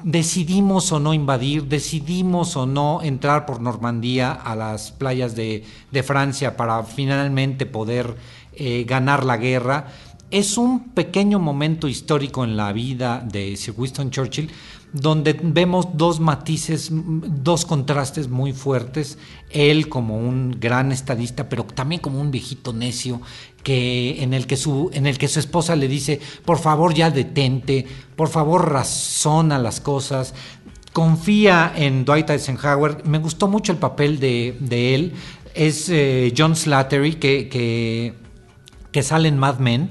decidimos o no invadir, decidimos o no entrar por Normandía a las playas de, Francia para finalmente poder eh, ganar la guerra. Es un pequeño momento histórico en la vida de Sir Winston Churchill donde vemos dos matices, dos contrastes muy fuertes. Él como un gran estadista, pero también como un viejito necio que en el que su en el que su esposa le dice, "Por favor, ya detente, por favor, razona las cosas." Confía en Dwight Eisenhower. Me gustó mucho el papel de, él. Es eh, John Slattery que, que, que sale en Mad Men.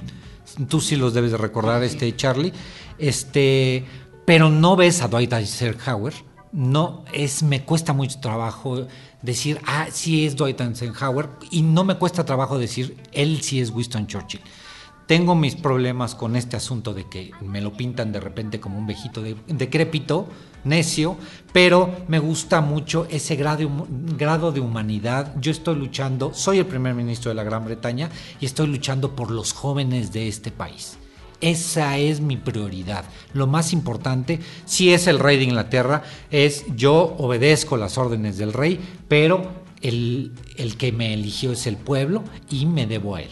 Tú sí los debes de recordar, este Charlie. Este pero no ves a Dwight Eisenhower. No es, me cuesta mucho trabajo decir, ah, sí es Dwight Eisenhower, y no me cuesta trabajo decir, él sí es Winston Churchill. Tengo mis problemas con este asunto de que me lo pintan de repente como un viejito de, decrépito, necio, pero me gusta mucho ese grado, grado de humanidad. Yo estoy luchando, soy el primer ministro de la Gran Bretaña y estoy luchando por los jóvenes de este país. Esa es mi prioridad. Lo más importante, si es el rey de Inglaterra, es yo obedezco las órdenes del rey, pero el, el que me eligió es el pueblo y me debo a él.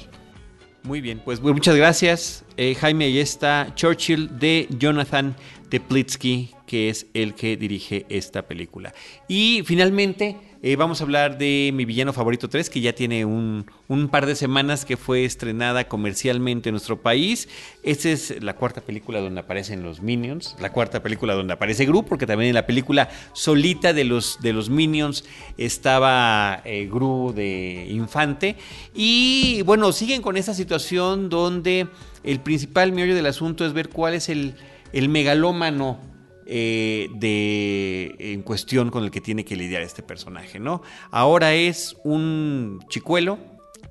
Muy bien, pues muchas gracias. Eh, Jaime, ahí está Churchill de Jonathan Teplitsky, que es el que dirige esta película. Y finalmente eh, vamos a hablar de Mi Villano Favorito 3, que ya tiene un, par de semanas que fue estrenada comercialmente en nuestro país. Esta es la cuarta película donde aparecen los Minions, la cuarta película donde aparece Gru, porque también en la película solita de los, Minions estaba eh, Gru de infante. Y bueno, siguen con esa situación donde el principal meollo del asunto es ver cuál es el megalómano eh, de, en cuestión con el que tiene que lidiar este personaje, ¿no? Ahora es un chicuelo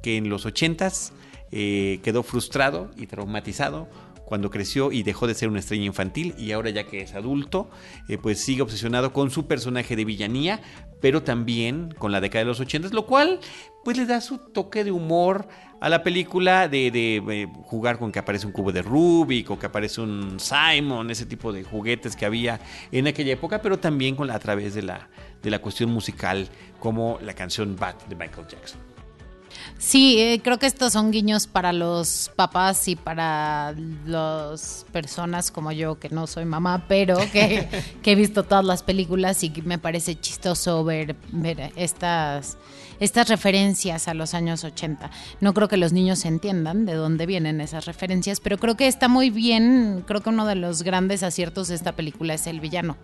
que en los ochentas eh, quedó frustrado y traumatizado cuando creció y dejó de ser una estrella infantil y ahora ya que es adulto, eh, pues sigue obsesionado con su personaje de villanía, pero también con la década de los ochentas, lo cual pues le da su toque de humor a la película de, de, jugar con que aparece un cubo de Rubik o que aparece un Simon, ese tipo de juguetes que había en aquella época, pero también con a través de la, de la cuestión musical como la canción Bad de Michael Jackson. Sí, eh, creo que estos son guiños para los papás y para las personas como yo, que no soy mamá, pero que, que he visto todas las películas y me parece chistoso ver, ver estas estas referencias a los años 80. No creo que los niños entiendan de dónde vienen esas referencias, pero creo que está muy bien, creo que uno de los grandes aciertos de esta película es el villano,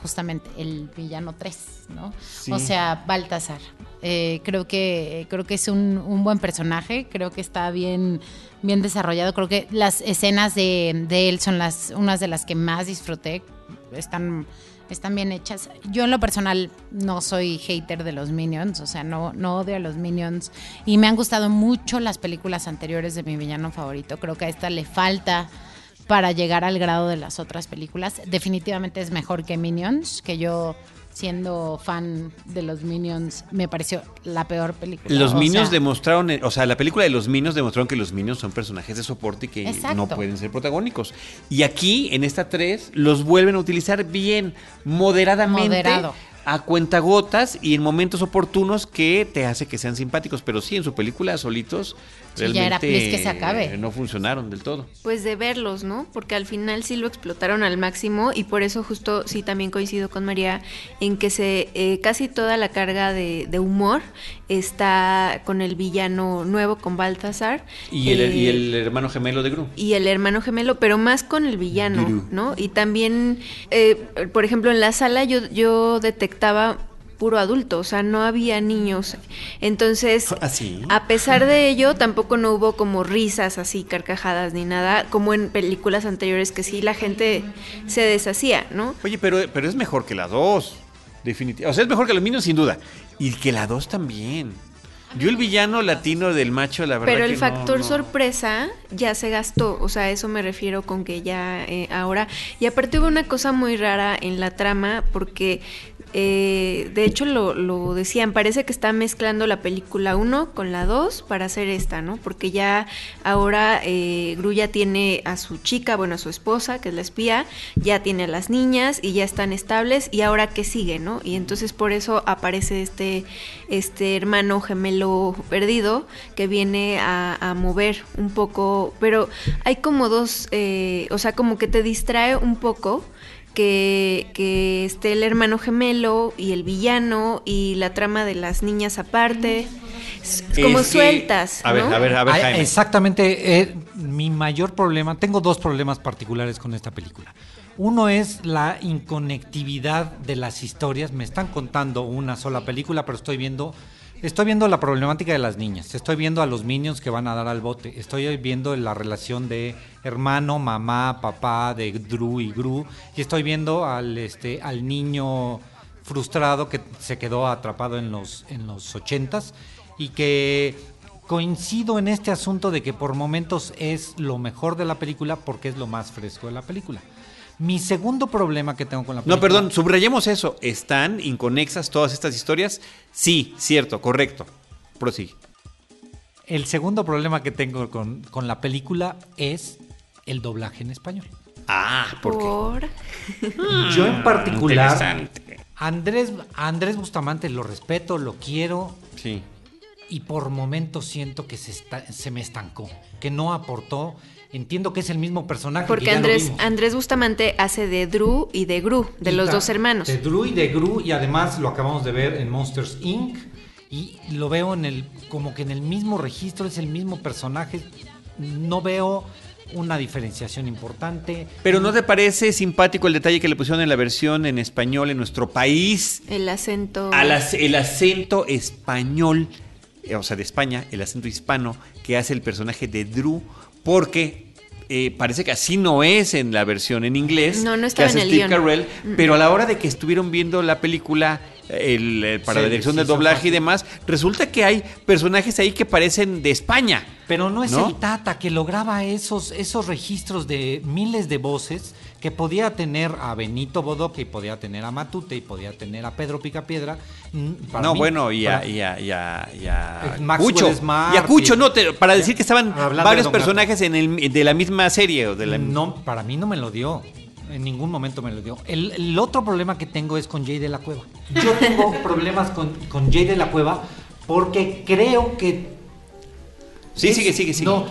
justamente el villano 3, ¿no? O sea, Baltasar. Eh, creo que creo que es un, buen personaje, creo que está bien bien desarrollado, creo que las escenas de, de él son las unas de las que más disfruté, están están bien hechas. Yo en lo personal no soy hater de los Minions, o sea, no, no odio a los Minions y me han gustado mucho las películas anteriores de mi villano favorito. Creo que a esta le falta para llegar al grado de las otras películas. Definitivamente es mejor que Minions, que yo siendo fan de los Minions, me pareció la peor película. Los O Minions sea, demostraron, eh, o sea, la película de los Minions demostraron que los Minions son personajes de soporte y que Exacto. no pueden ser protagónicos. Y aquí, en esta 3, los vuelven a utilizar bien, moderadamente. Moderado. A cuentagotas y en momentos oportunos que te hace que sean simpáticos. Pero sí, en su película solitos, Sí, ya era please que se acabe. eh, no funcionaron del todo. Pues de verlos, ¿no? Porque al final sí lo explotaron al máximo y por eso justo sí también coincido con María en que se eh, casi toda la carga de, de humor está con el villano nuevo, con Baltasar. Y el, Eh, y el hermano gemelo de Gru. y el hermano gemelo, pero más con el villano, Gru. ¿no? Y también, eh, por ejemplo, en la sala yo, yo detectaba puro adulto, o sea, no había niños. Entonces, ¿Ah, sí? a pesar de ello, tampoco no hubo como risas así, carcajadas ni nada, como en películas anteriores que sí la gente se deshacía, ¿no? Oye, pero, pero es mejor que la 2. Definitivamente. O sea, es mejor que los Minions, sin duda. Y que la 2 también. Yo el villano latino del macho, la verdad Pero el que factor no. sorpresa ya se gastó, o sea, a eso me refiero con que ya eh, ahora. Y aparte hubo una cosa muy rara en la trama, porque eh, de hecho lo, decían, parece que está mezclando la película 1 con la 2 para hacer esta, ¿no? Porque ya ahora eh, Gru ya tiene a su chica, bueno, a su esposa, que es la espía, ya tiene a las niñas y ya están estables, y ahora qué sigue, ¿no? Y entonces por eso aparece este, este hermano gemelo perdido que viene a, a mover un poco, pero hay como dos, eh, o sea, como que te distrae un poco que, que esté el hermano gemelo y el villano y la trama de las niñas aparte, como Es que- sueltas. A ver, ¿no? a ver, a ver, Ah, Jaime. Exactamente, eh, mi mayor problema, tengo dos problemas particulares con esta película. Uno es la inconectividad de las historias. Me están contando una sola película, pero estoy viendo, estoy viendo la problemática de las niñas. Estoy viendo a los minions que van a dar al bote. Estoy viendo la relación de hermano, mamá, papá, de Drew y Gru. Y estoy viendo al este, al niño frustrado que se quedó atrapado en los en los ochentas y que coincido en este asunto de que por momentos es lo mejor de la película porque es lo más fresco de la película. Mi segundo problema que tengo con la película. No, perdón, subrayemos eso. ¿Están inconexas todas estas historias? Sí, cierto, correcto. Prosigue. El segundo problema que tengo con, con la película es el doblaje en español. Ah, ¿por qué? Por... Yo en particular, Interesante. Andrés, Andrés Bustamante lo respeto, lo quiero Sí. y por momentos siento que se, está, se me estancó, que no aportó. Entiendo que es el mismo personaje. que Porque Andrés. Andrés Bustamante hace de Drew y de Gru, de Y los dos hermanos. De Drew y de Gru, y además lo acabamos de ver en Monsters Inc. Y lo veo en el, como que en el mismo registro, es el mismo personaje. No veo una diferenciación importante. Pero ¿no te parece simpático el detalle que le pusieron en la versión en español en nuestro país? El acento. Al ac- el acento español, o sea, de España, el acento hispano que hace el personaje de Drew, porque eh, parece que así no es en la versión en inglés. No, no que hace en el Steve. Carell, pero a la hora de que estuvieron viendo la película el, eh, para Sí, la dirección sí, del doblaje y demás, resulta que hay personajes ahí que parecen de España. Pero no es ¿No? el Tata que lograba esos, esos registros de miles de voces que podía tener a Benito Bodoque y podía tener a Matute y podía tener a Pedro Picapiedra. Mm, para no, mí, bueno, y a, y a- y a- y a Eh, Maxwell Cucho. Smart y a Cucho, no, te- para decir que estaban de varios personajes en el, de la misma serie. O de la, No, para mí no me lo dio. En ningún momento me lo dio. El, el otro problema que tengo es con Jay de la Cueva. Yo tengo problemas con, con Jay de la Cueva porque creo que. Sí, es- sigue, sigue, sigue. No,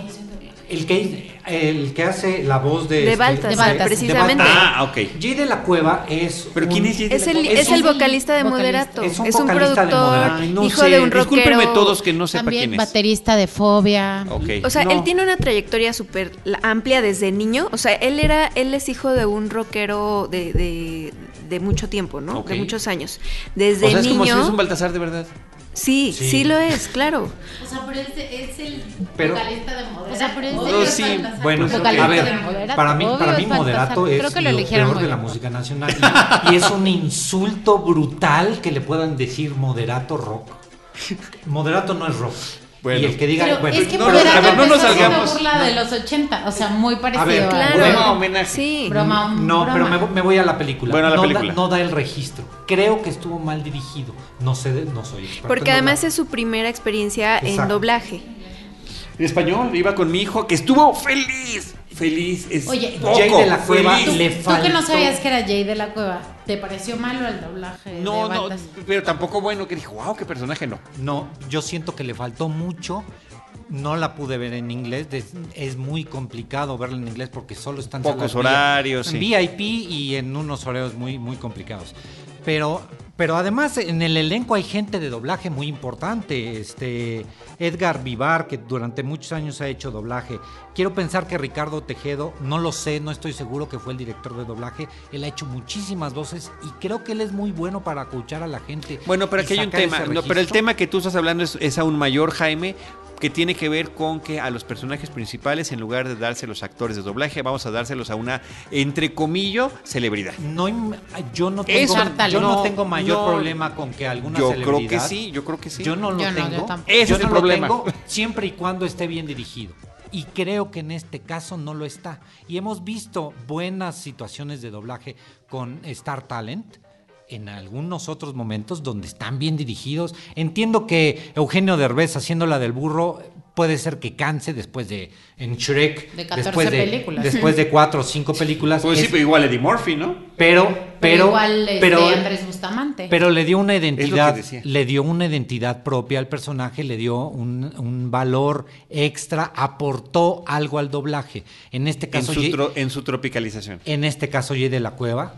el que, el que hace la voz de. De este- Baltasar, De Baltasar. precisamente. Ah, ok. Jay de la Cueva es. ¿Pero un- quién es Jay de Es la el, Cueva? es el un vocalista de. Moderato. Es un Es un de productor, Moderato. Ay, no hijo sé, de un rockero. discúlpenme todos que no sepa También quién es. baterista de Fobia. Ok. O sea, No. él tiene una trayectoria súper amplia desde niño. O sea, él era, él es hijo de un rockero de, de, de mucho tiempo, ¿no? Ok. De muchos años. Desde o sea, es como si es un Baltasar de verdad. Sí, Sí. sí, lo es, claro. O sea, pero es, es el Pero- vocalista de Moderato. O sea, pero es de- Oh, sí, Bueno, Vocalista a ver, de Moderato, para mí, para mí es Baltasar. Moderato es Creo que lo, lo peor muy de la música nacional y, y es un insulto brutal que le puedan decir Moderato rock. Moderato no es rock. Bueno. Y el que diga, Pero bueno, es que no, Moderato a ver, no nos salgamos. burla de los 80, o sea, muy parecido. ver, a- Claro. Broma, homenaje. Sí. Broma, No, broma. pero me, me voy a la película. Bueno, a la no, película. Da, no da el registro. Creo que estuvo mal dirigido. No sé, de- no soy experto. Porque en además es su primera experiencia en Exacto. doblaje. En español, iba con mi hijo que estuvo feliz. Feliz es Oye, poco, Jay de la Cueva feliz. le Tú que no faltó- sabías que era Jay de la Cueva, ¿te pareció malo el doblaje? No, de no, pero tampoco bueno que dijo, wow, qué personaje no. No, yo siento que le faltó mucho. No la pude ver en inglés. Es muy complicado verla en inglés porque solo están Pocos horarios, sí. En VIP y en unos horarios muy, muy complicados. Pero, pero además en el elenco hay gente de doblaje muy importante. Este Edgar Vivar, que durante muchos años ha hecho doblaje. Quiero pensar que Ricardo Tejedo, no lo sé, no estoy seguro que fue el director de doblaje. Él ha hecho muchísimas voces y creo que él es muy bueno para escuchar a la gente. Bueno, pero aquí hay un tema. no, pero el tema que tú estás hablando es, es aún mayor, Jaime, que tiene que ver con que a los personajes principales, en lugar de dárselos a actores de doblaje, vamos a dárselos a una, entre comillas, celebridad. No, yo no Eso, tengo, yo no no, tengo mayor no. problema con que alguna Yo celebridad. creo que sí, yo creo que sí. Yo no lo Yo no, yo tengo. Ese yo es no el lo problema. tengo siempre y cuando esté bien dirigido. Y creo que en este caso no lo está. Y hemos visto buenas situaciones de doblaje con Star Talent en algunos otros momentos donde están bien dirigidos. Entiendo que Eugenio Derbez haciendo la del burro puede ser que canse después de en Shrek De 14 después de películas. después de cuatro o cinco películas Pues sí, Es- pero igual Eddie Murphy, ¿no? pero Pero, pero igual pero, Andrés Bustamante. pero le dio una identidad, le dio una identidad propia al personaje, le dio un, un valor extra, aportó algo al doblaje. En este En caso, su, Ye- tro- en su tropicalización. en este caso, Ye de la Cueva.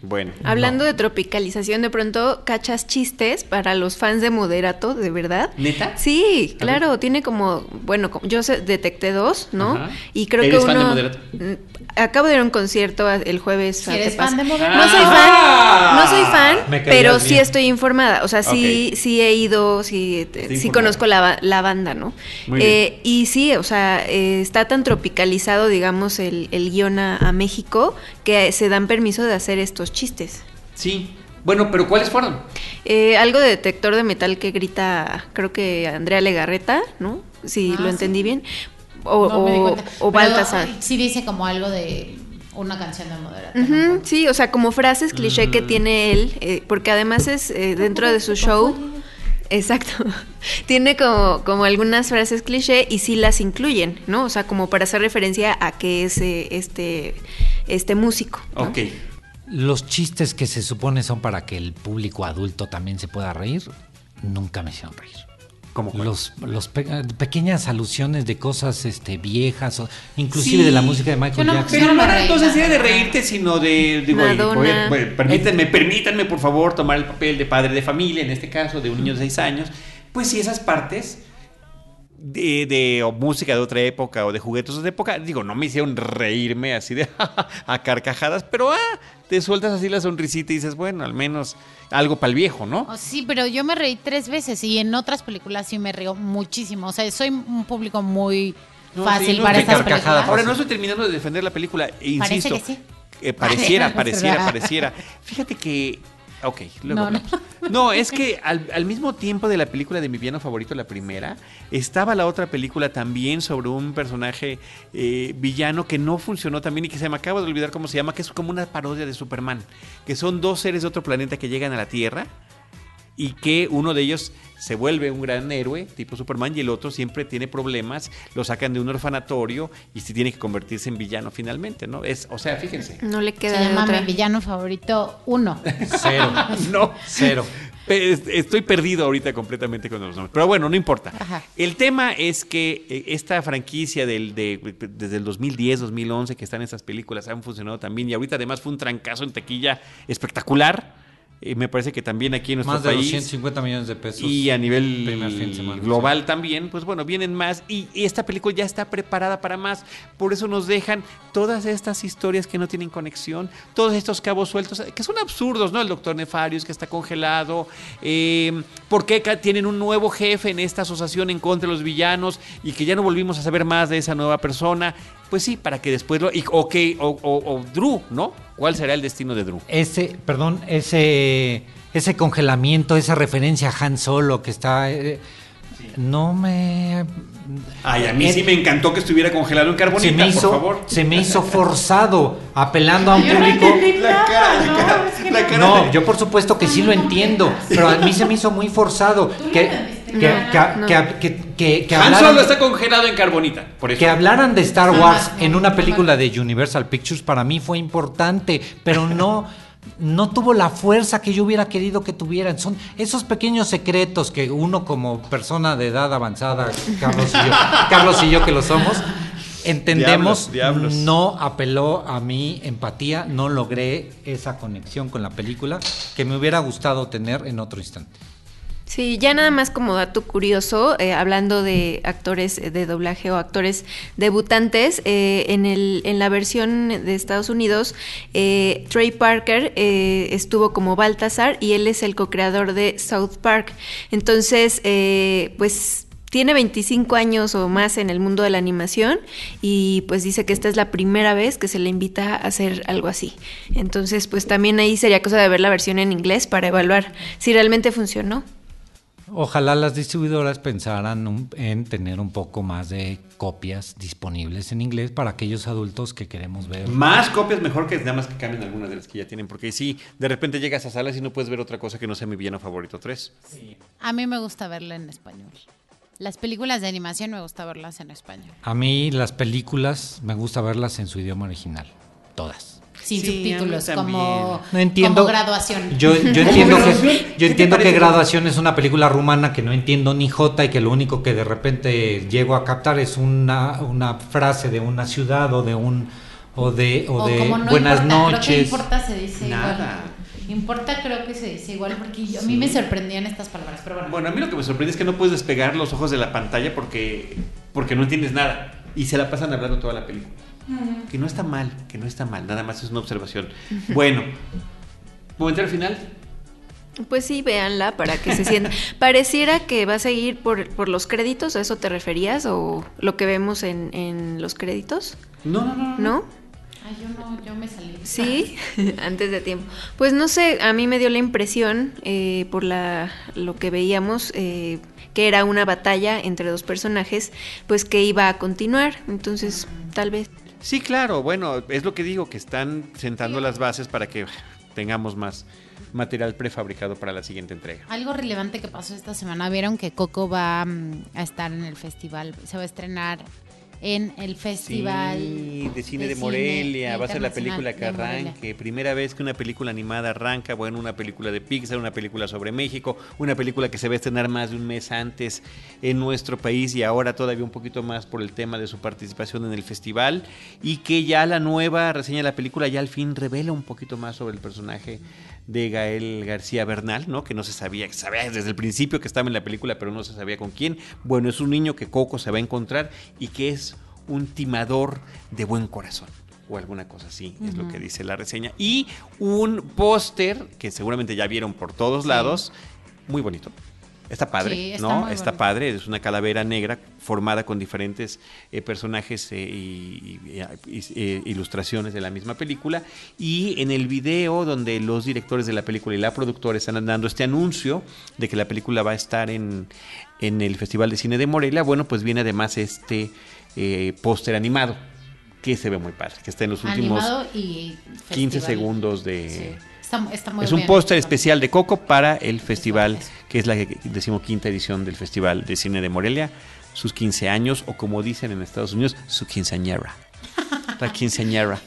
Bueno. Hablando de tropicalización, de pronto cachas chistes para los fans de Moderato, ¿de verdad? ¿Neta? Sí, claro, tiene como, bueno, como- yo sé- detecté dos, ¿no? Ajá. Y creo ¿Eres que fan de uno... Moderato? Mm, Acabo de ir a un concierto el jueves. Si ¿a eres qué fan pasa? de Moderato. No soy Ah. fan, no soy fan, pero sí bien. estoy informada. O sea, sí, sí he ido, sí, sí informada. conozco la, la banda, ¿no? Muy Eh, y sí, o sea, eh, está tan tropicalizado, digamos, el, el guion a, a México que se dan permiso de hacer estos chistes. Sí. Bueno, pero ¿cuáles fueron? Eh, algo de detector de metal que grita, creo que Andrea Legarreta, ¿no? Si Ah, lo sí. entendí bien. O, No o- o Pero Baltasar. Sí dice como algo de una canción de ¿no? sí, o sea, como frases cliché Mm. que tiene él, eh, porque además es eh, dentro de su show. Exacto. Tiene como, como algunas frases cliché y sí las incluyen, ¿no? O sea, como para hacer referencia a que es eh, este, este músico. ¿no? Ok. Los chistes que se supone son para que el público adulto también se pueda reír, nunca me hicieron reír. ¿Cómo? Los, los pe- pequeñas alusiones de cosas este, viejas, o inclusive Sí. de la música de Michael no- Jackson. Pero no era entonces era de reírte, sino de, digo, oye, oye, permítanme, permítanme, por favor, tomar el papel de padre de familia, en este caso, de un niño de seis años. Pues sí, esas partes de, de o música de otra época o de juguetes de otra época, digo, no me hicieron reírme así de a carcajadas, pero ah, te sueltas así la sonrisita y dices, bueno, al menos algo para el viejo, ¿no? Oh, sí, pero yo me reí tres veces y en otras películas sí me río muchísimo. O sea, soy un público muy No, fácil sí, no, para carcajadas. películas. Ahora no estoy terminando de defender la película, Parece insisto. que sí. eh, pareciera, Parece pareciera, verdad. pareciera. Fíjate que. Ok, luego. No, hablamos. no. No, es que al, al mismo tiempo de la película de mi villano favorito, la primera, estaba la otra película también sobre un personaje eh, villano que no funcionó también y que se me acaba de olvidar cómo se llama, que es como una parodia de Superman, que son dos seres de otro planeta que llegan a la Tierra y que uno de ellos se vuelve un gran héroe, tipo Superman, y el otro siempre tiene problemas, lo sacan de un orfanatorio y se tiene que convertirse en villano finalmente, ¿no? Es, o sea, fíjense. No le Se queda de llama otra. mi villano favorito uno. Cero. No, Cero. Estoy perdido ahorita completamente con los nombres. Pero bueno, no importa. Ajá. El tema es que eh, esta franquicia del, de, desde el 2010, 2011, que están estas películas, han funcionado también. Y ahorita además fue un trancazo en taquilla espectacular. Eh, me parece que también aquí en nuestro Más de país. 250 millones de pesos. Y a nivel primer fin de semana, global también, pues bueno, vienen más y, esta película ya está preparada para más. Por eso nos dejan todas estas historias que no tienen conexión, todos estos cabos sueltos, que son absurdos, ¿no? El doctor Nefarius que está congelado, eh, ¿por qué tienen un nuevo jefe en esta asociación en contra de los villanos y que ya no volvimos a saber más de esa nueva persona? Pues sí, para que después lo... Y, ok, o, o- o Drew, ¿no? ¿Cuál será el destino de Drew? Ese, perdón, ese, ese congelamiento, esa referencia a Han Solo que está... eh, no me... Ay, a mí sí me encantó que estuviera congelado en carbonita, se me hizo, por favor. Se me hizo forzado, apelando a un Yo no público... entendí La cara, la no, cara, la no. cara No, de- yo por supuesto que sí lo entiendo, pero a mí se me hizo muy forzado que, que, que, que, que- que- que Han hablaran, Solo está congelado en carbonita, por eso. que hablaran de Star Wars no, en una película de Universal Pictures para mí fue importante, pero no no tuvo la fuerza que yo hubiera querido que tuvieran. Son esos pequeños secretos que uno como persona de edad avanzada, Carlos y yo, Carlos y yo que lo somos, entendemos, Diablos, diablos. no apeló a mi empatía, no logré esa conexión con la película que me hubiera gustado tener en otro instante. Sí, ya nada más como dato curioso, eh, hablando de actores eh, de doblaje o actores debutantes, eh, en, el, en la versión de Estados Unidos, eh, Trey Parker estuvo como Baltasar y él es el co-creador de South Park. Entonces, pues tiene 25 años o más en el mundo de la animación y pues dice que esta es la primera vez que se le invita a hacer algo así. Entonces, pues también ahí sería cosa de ver la versión en inglés para evaluar si realmente funcionó. Ojalá las distribuidoras pensaran un- en tener un poco más de copias disponibles en inglés para aquellos adultos que queremos ver. Más copias mejor que nada más que cambien algunas de las que ya tienen. Porque sí, de repente llegas a salas y no puedes ver otra cosa que no sea mi villano favorito 3. A mí me gusta verla en español. Las películas de animación me gusta verlas en español. A mí las películas me gusta verlas en su idioma original, todas. Sin Sí, subtítulos, como, No entiendo. como graduación. Yo, yo entiendo que ¿Qué yo entiendo que? Graduación es una película rumana que no entiendo ni jota y que lo único que de repente llego a captar es una, una frase de una ciudad o de un o de o, de como no buenas importa, Creo que noches. importa se dice Nada. igual. Importa creo que se dice igual porque yo- a mí me sorprendían estas palabras, pero bueno. Bueno, a mí lo que me sorprende es que no puedes despegar los ojos de la pantalla porque, porque no entiendes nada. Y se la pasan hablando toda la película. Que no está mal, que no está mal. Nada más es una observación. Bueno, comentario final. Pues sí, véanla para que se sienta. Pareciera que va a seguir por, por los créditos, ¿a eso te referías? ¿O lo que vemos en, en los créditos? No, no, no. ¿No? Ay, yo no, yo me salí. Sí, antes de tiempo. Pues no sé, a mí me dio la impresión, eh, por la, lo que veíamos, eh, que era una batalla entre dos personajes, pues que iba a continuar. Entonces, tal vez. Sí, claro, bueno, es lo que digo, que están sentando las bases para que tengamos más material prefabricado para la siguiente entrega. Algo relevante que pasó esta semana, vieron que Coco va mm, a estar en el festival, se va a estrenar en el festival Sí, de cine de, Morelia, va a ser la película que arranque. Primera vez que una película animada arranca, bueno, una película de Pixar, una película sobre México, una película que se va a estrenar más de un mes antes en nuestro país y ahora todavía un poquito más por el tema de su participación en el festival y que ya la nueva reseña de la película ya al fin revela un poquito más sobre el personaje de Gael García Bernal, ¿no? Que no se sabía, que sabía desde el principio que estaba en la película, pero no se sabía con quién. Bueno, es un niño que Coco se va a encontrar y que es un timador de buen corazón. O alguna cosa así, es lo que dice la reseña. Y un póster que seguramente ya vieron por todos lados, muy bonito. Está padre, Sí, está ¿no? Está bonito. padre, es una calavera negra formada con diferentes eh, personajes eh, y, eh, ilustraciones de la misma película. Y en el video donde los directores de la película y la productora están dando este anuncio de que la película va a estar en, en el Festival de Cine de Morelia, bueno, pues viene además este eh, póster animado que se ve muy padre, que está en los últimos animado y 15 festival. segundos de... Sí, está, está muy Es un póster especial de Coco para el festival, que es la decimoquinta edición del Festival de Cine de Morelia, sus 15 años, o como dicen en Estados Unidos, su quinceañera. La quinceañera.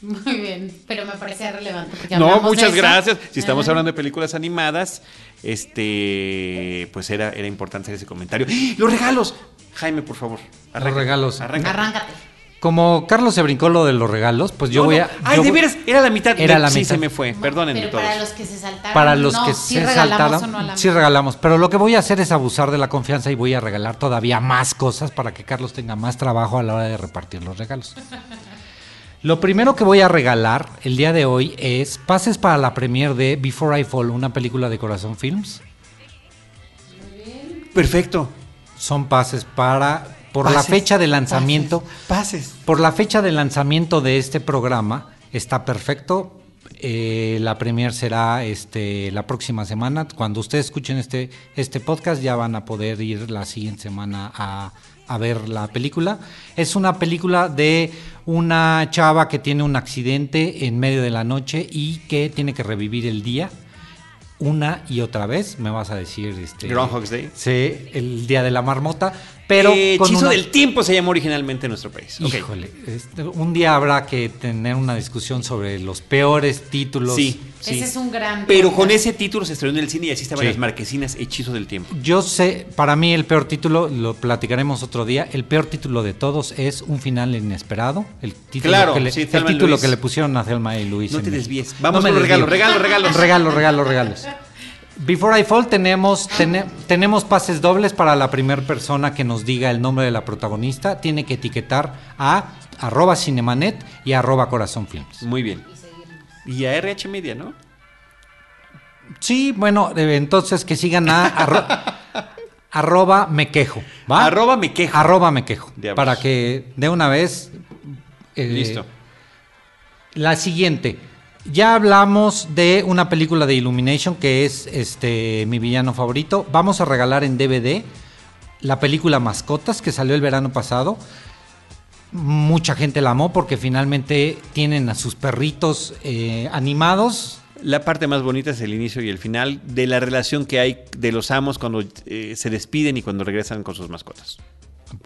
Muy bien, pero me parecía relevante. porque No, muchas gracias. Si estamos Ajá. hablando de películas animadas, este, pues era, era importante hacer ese comentario. ¡Ah! Los regalos. Jaime, por favor. Los regalos. Arranca. Arráncate. Como Carlos se brincó lo de los regalos, pues yo No, voy no. a Ay, yo de veras, era la mitad. Era de- la sí, mitad. se me fue. Perdónenme Pero todos. para los que se saltaron. para los no, que sí se regalamos saltaron, o no sí mitad. regalamos, pero lo que voy a hacer es abusar de la confianza y voy a regalar todavía más cosas para que Carlos tenga más trabajo a la hora de repartir los regalos. Lo primero que voy a regalar el día de hoy es pases para la premiere de Before I Fall, una película de Corazón Films. Perfecto. Son pases para por la fecha de lanzamiento. Pases. Por la fecha de lanzamiento de este programa está perfecto. Eh, la premier será este, la próxima semana. Cuando ustedes escuchen este, este podcast ya van a poder ir la siguiente semana a, a ver la película. Es una película de una chava que tiene un accidente en medio de la noche y que tiene que revivir el día una y otra vez. Me vas a decir este Groundhog's Day. Sí, el día de la marmota, pero Eh, con Hechizo una- del tiempo se llamó originalmente en nuestro país. Ok. Híjole, este, un día habrá que tener una discusión sobre los peores títulos. Sí, sí. Ese es un gran. Pero con ese título se estrenó en el cine y así estaban Sí. las marquesinas Hechizo del tiempo. Yo sé, para mí el peor título, lo platicaremos otro día, el peor título de todos es Un final inesperado, el título, Claro, que, le, sí, el título Luis. que le pusieron a Thelma y Luis. No te desvíes. Vamos me con los desvío. regalos, regalos, regalos. Regalos, regalos, regalos. Before I Fall tenemos, tene- tenemos pases dobles para la primera persona que nos diga el nombre de la protagonista. Tiene que etiquetar a arroba cinemanet y arroba corazón films. Muy bien. Y a RH Media, ¿no? Sí, bueno, eh, entonces que sigan a arro- arroba me quejo. ¿va? Arroba me quejo. Arroba me quejo. Diablos. Para que de una vez. eh, Listo. La siguiente. Ya hablamos de una película de Illumination que es este mi villano favorito. Vamos a regalar en DVD la película Mascotas que salió el verano pasado. Mucha gente la amó porque finalmente tienen a sus perritos eh, animados. La parte más bonita es el inicio y el final de la relación que hay de los amos cuando eh, se despiden y cuando regresan con sus mascotas.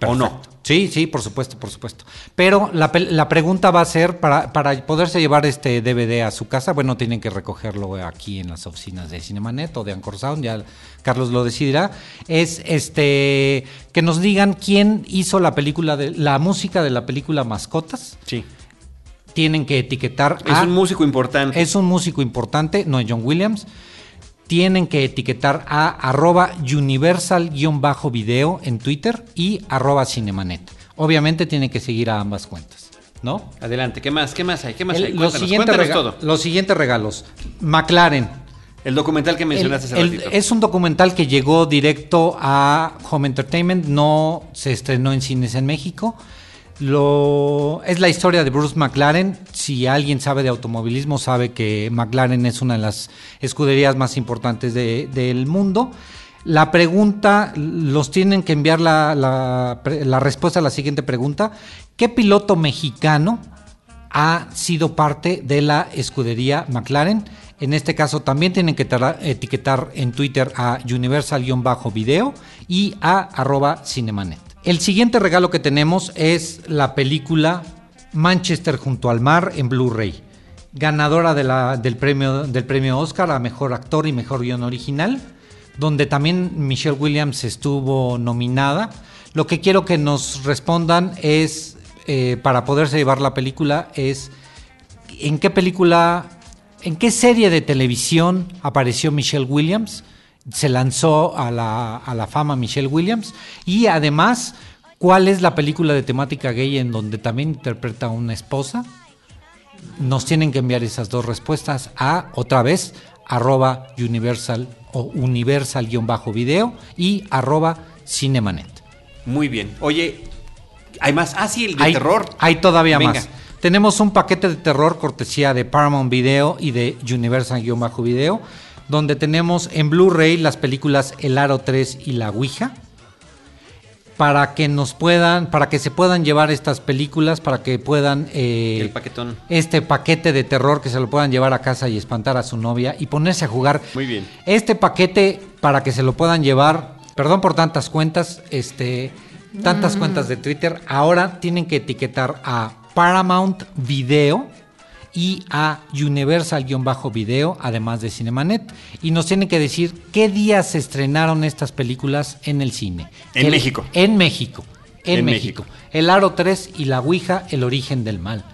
¿O no? Sí, sí, por supuesto, por supuesto. Pero la, la pregunta va a ser, para, para poderse llevar este DVD a su casa, bueno, tienen que recogerlo aquí en las oficinas de Cinemanet o de Anchor Sound, ya Carlos lo decidirá, es este que nos digan quién hizo la película, de la música de la película Mascotas. Sí. Tienen que etiquetar Es a- un músico importante. es un músico importante, no es John Williams. Tienen que etiquetar a arroba universal-video en Twitter y arroba cinemanet. Obviamente tienen que seguir a ambas cuentas, ¿no? Adelante, ¿qué más? ¿Qué más hay? ¿Qué más El- hay? los, todo. los siguientes regalos. McLaren. El documental que El- mencionaste hace el- es un documental que llegó directo a Home Entertainment, no se estrenó en cines en México. Es la historia de Bruce McLaren. Si alguien sabe de automovilismo, sabe que McLaren es una de las escuderías más importantes de- del mundo. La pregunta, los tienen que enviar la, la respuesta a la siguiente pregunta. ¿Qué piloto mexicano ha sido parte de la escudería McLaren. En este caso también tienen que etiquetar en Twitter a universal-video y a arroba cinemanet. El siguiente regalo que tenemos es la película Manchester junto al mar en Blu-ray. Ganadora del, premio, del premio Oscar a Mejor Actor y Mejor Guión Original, donde también Michelle Williams estuvo nominada. Lo que quiero que nos respondan es, eh, para poderse llevar la película, es en qué película, en qué serie de televisión apareció Michelle Williams. Se lanzó a la, a la fama Michelle Williams. Y además, ¿cuál es la película de temática gay en donde también interpreta a una esposa? Nos tienen que enviar esas dos respuestas a, otra vez, arroba universal o universal-video y arroba cinemanet. Muy bien. Oye, ¿hay más? Ah, sí, el de hay, terror. Hay todavía Venga. más. Tenemos un paquete de terror cortesía de Paramount Video y de Universal-Video, donde tenemos en Blu-ray las películas El Aro 3 y La Ouija. Para que nos puedan, para que se puedan llevar estas películas, para que puedan eh, El paquetón. este paquete de terror que se lo puedan llevar a casa y espantar a su novia y ponerse a jugar. Muy bien. Este paquete para que se lo puedan llevar, perdón por tantas cuentas, este, tantas cuentas de Twitter, ahora tienen que etiquetar a Paramount Video y a Universal-Video, además de Cinemanet, y nos tienen que decir qué días se estrenaron estas películas en el cine. En El- México. En México. En, En México. México. El Aro 3 y La Ouija, El origen del mal.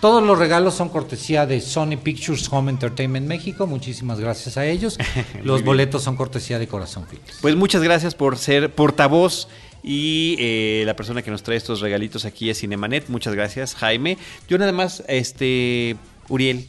Todos los regalos son cortesía de Sony Pictures Home Entertainment México. Muchísimas gracias a ellos. Los boletos son cortesía de Corazón Films. Pues muchas gracias por ser portavoz y eh, la persona que nos trae estos regalitos aquí es Cinemanet. Muchas gracias, Jaime. Yo nada más, este, Uriel,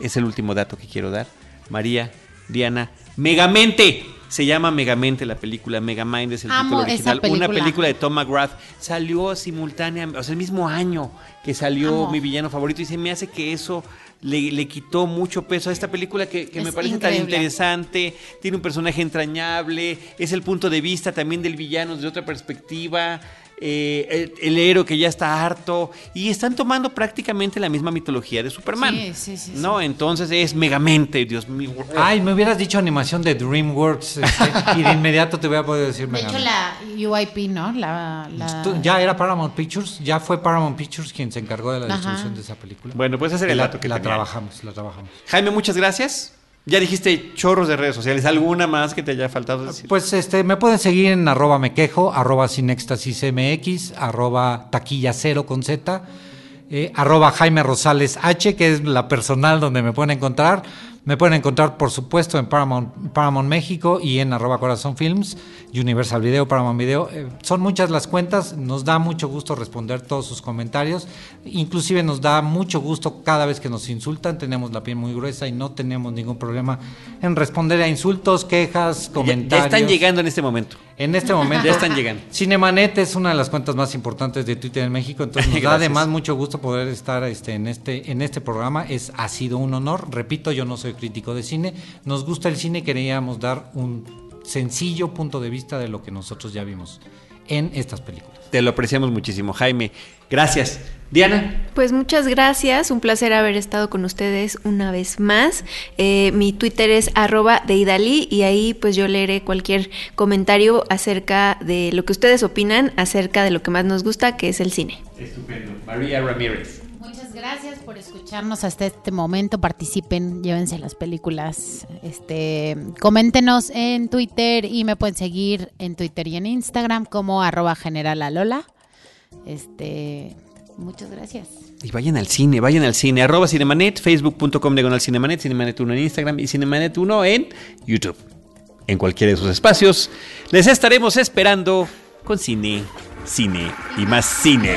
es el último dato que quiero dar. María, Diana, Megamente. Se llama Megamente la película, Megamind es el Amo título original. Una película. de Tom McGrath. Salió simultáneamente, o sea, el mismo año que salió Amo. mi villano favorito y se me hace que eso le, le quitó mucho peso a esta película que, que me parece tan interesante, tiene un personaje entrañable, es el punto de vista también del villano desde otra perspectiva. Eh, el, el héroe que ya está harto y están tomando prácticamente la misma mitología de Superman. Sí, sí, sí, sí. ¿no? Entonces es megamente, Dios mío. Ay, me hubieras dicho animación de DreamWorks este, y de inmediato te hubiera podido decir De hecho, la UIP, ¿no? La, Ya era Paramount Pictures, ya fue Paramount Pictures quien se encargó de la Ajá. distribución de esa película. Bueno, pues ese era el dato que la tenía. trabajamos, la trabajamos. Jaime, muchas gracias. Ya dijiste chorros de redes sociales. ¿Alguna más que te haya faltado decir? Pues este, me pueden seguir en arroba me quejo, arroba sin éxtasis mx, arroba taquilla cero con z, eh, arroba Jaime Rosales H, que es la personal donde me pueden encontrar. Me pueden encontrar, por supuesto, en Paramount, Paramount México y en arroba Corazón Films, Universal Video, Paramount Video. Eh, son muchas las cuentas, nos da mucho gusto responder todos sus comentarios. Inclusive nos da mucho gusto cada vez que nos insultan, tenemos la piel muy gruesa y no tenemos ningún problema en responder a insultos, quejas, Ya- comentarios. Ya, están llegando en este momento. En este momento. Ya están llegando. Cinemanet es una de las cuentas más importantes de Twitter en México, entonces nos da además mucho gusto poder estar este, en, este, en este programa. Es, ha sido un honor. Repito, yo no soy crítico de cine. Nos gusta el cine queríamos dar un sencillo punto de vista de lo que nosotros ya vimos en estas películas. Te lo apreciamos muchísimo, Jaime. Gracias. Diana. Pues muchas gracias, un placer haber estado con ustedes una vez más. Eh, mi Twitter es arroba de Idalí y ahí pues yo leeré cualquier comentario acerca de lo que ustedes opinan acerca de lo que más nos gusta, que es el cine. Estupendo. María Ramírez. Gracias por escucharnos hasta este momento. Participen, llévense las películas. Este, coméntenos en Twitter y me pueden seguir en Twitter y en Instagram como arroba generalalola. Este, muchas gracias. Y vayan al cine, vayan al cine. Arroba Cinemanet, facebook.com diagonal Cinemanet, Cinemanet1 en Instagram y Cinemanet1 en YouTube. En cualquiera de sus espacios. Les estaremos esperando con cine, cine y más cine.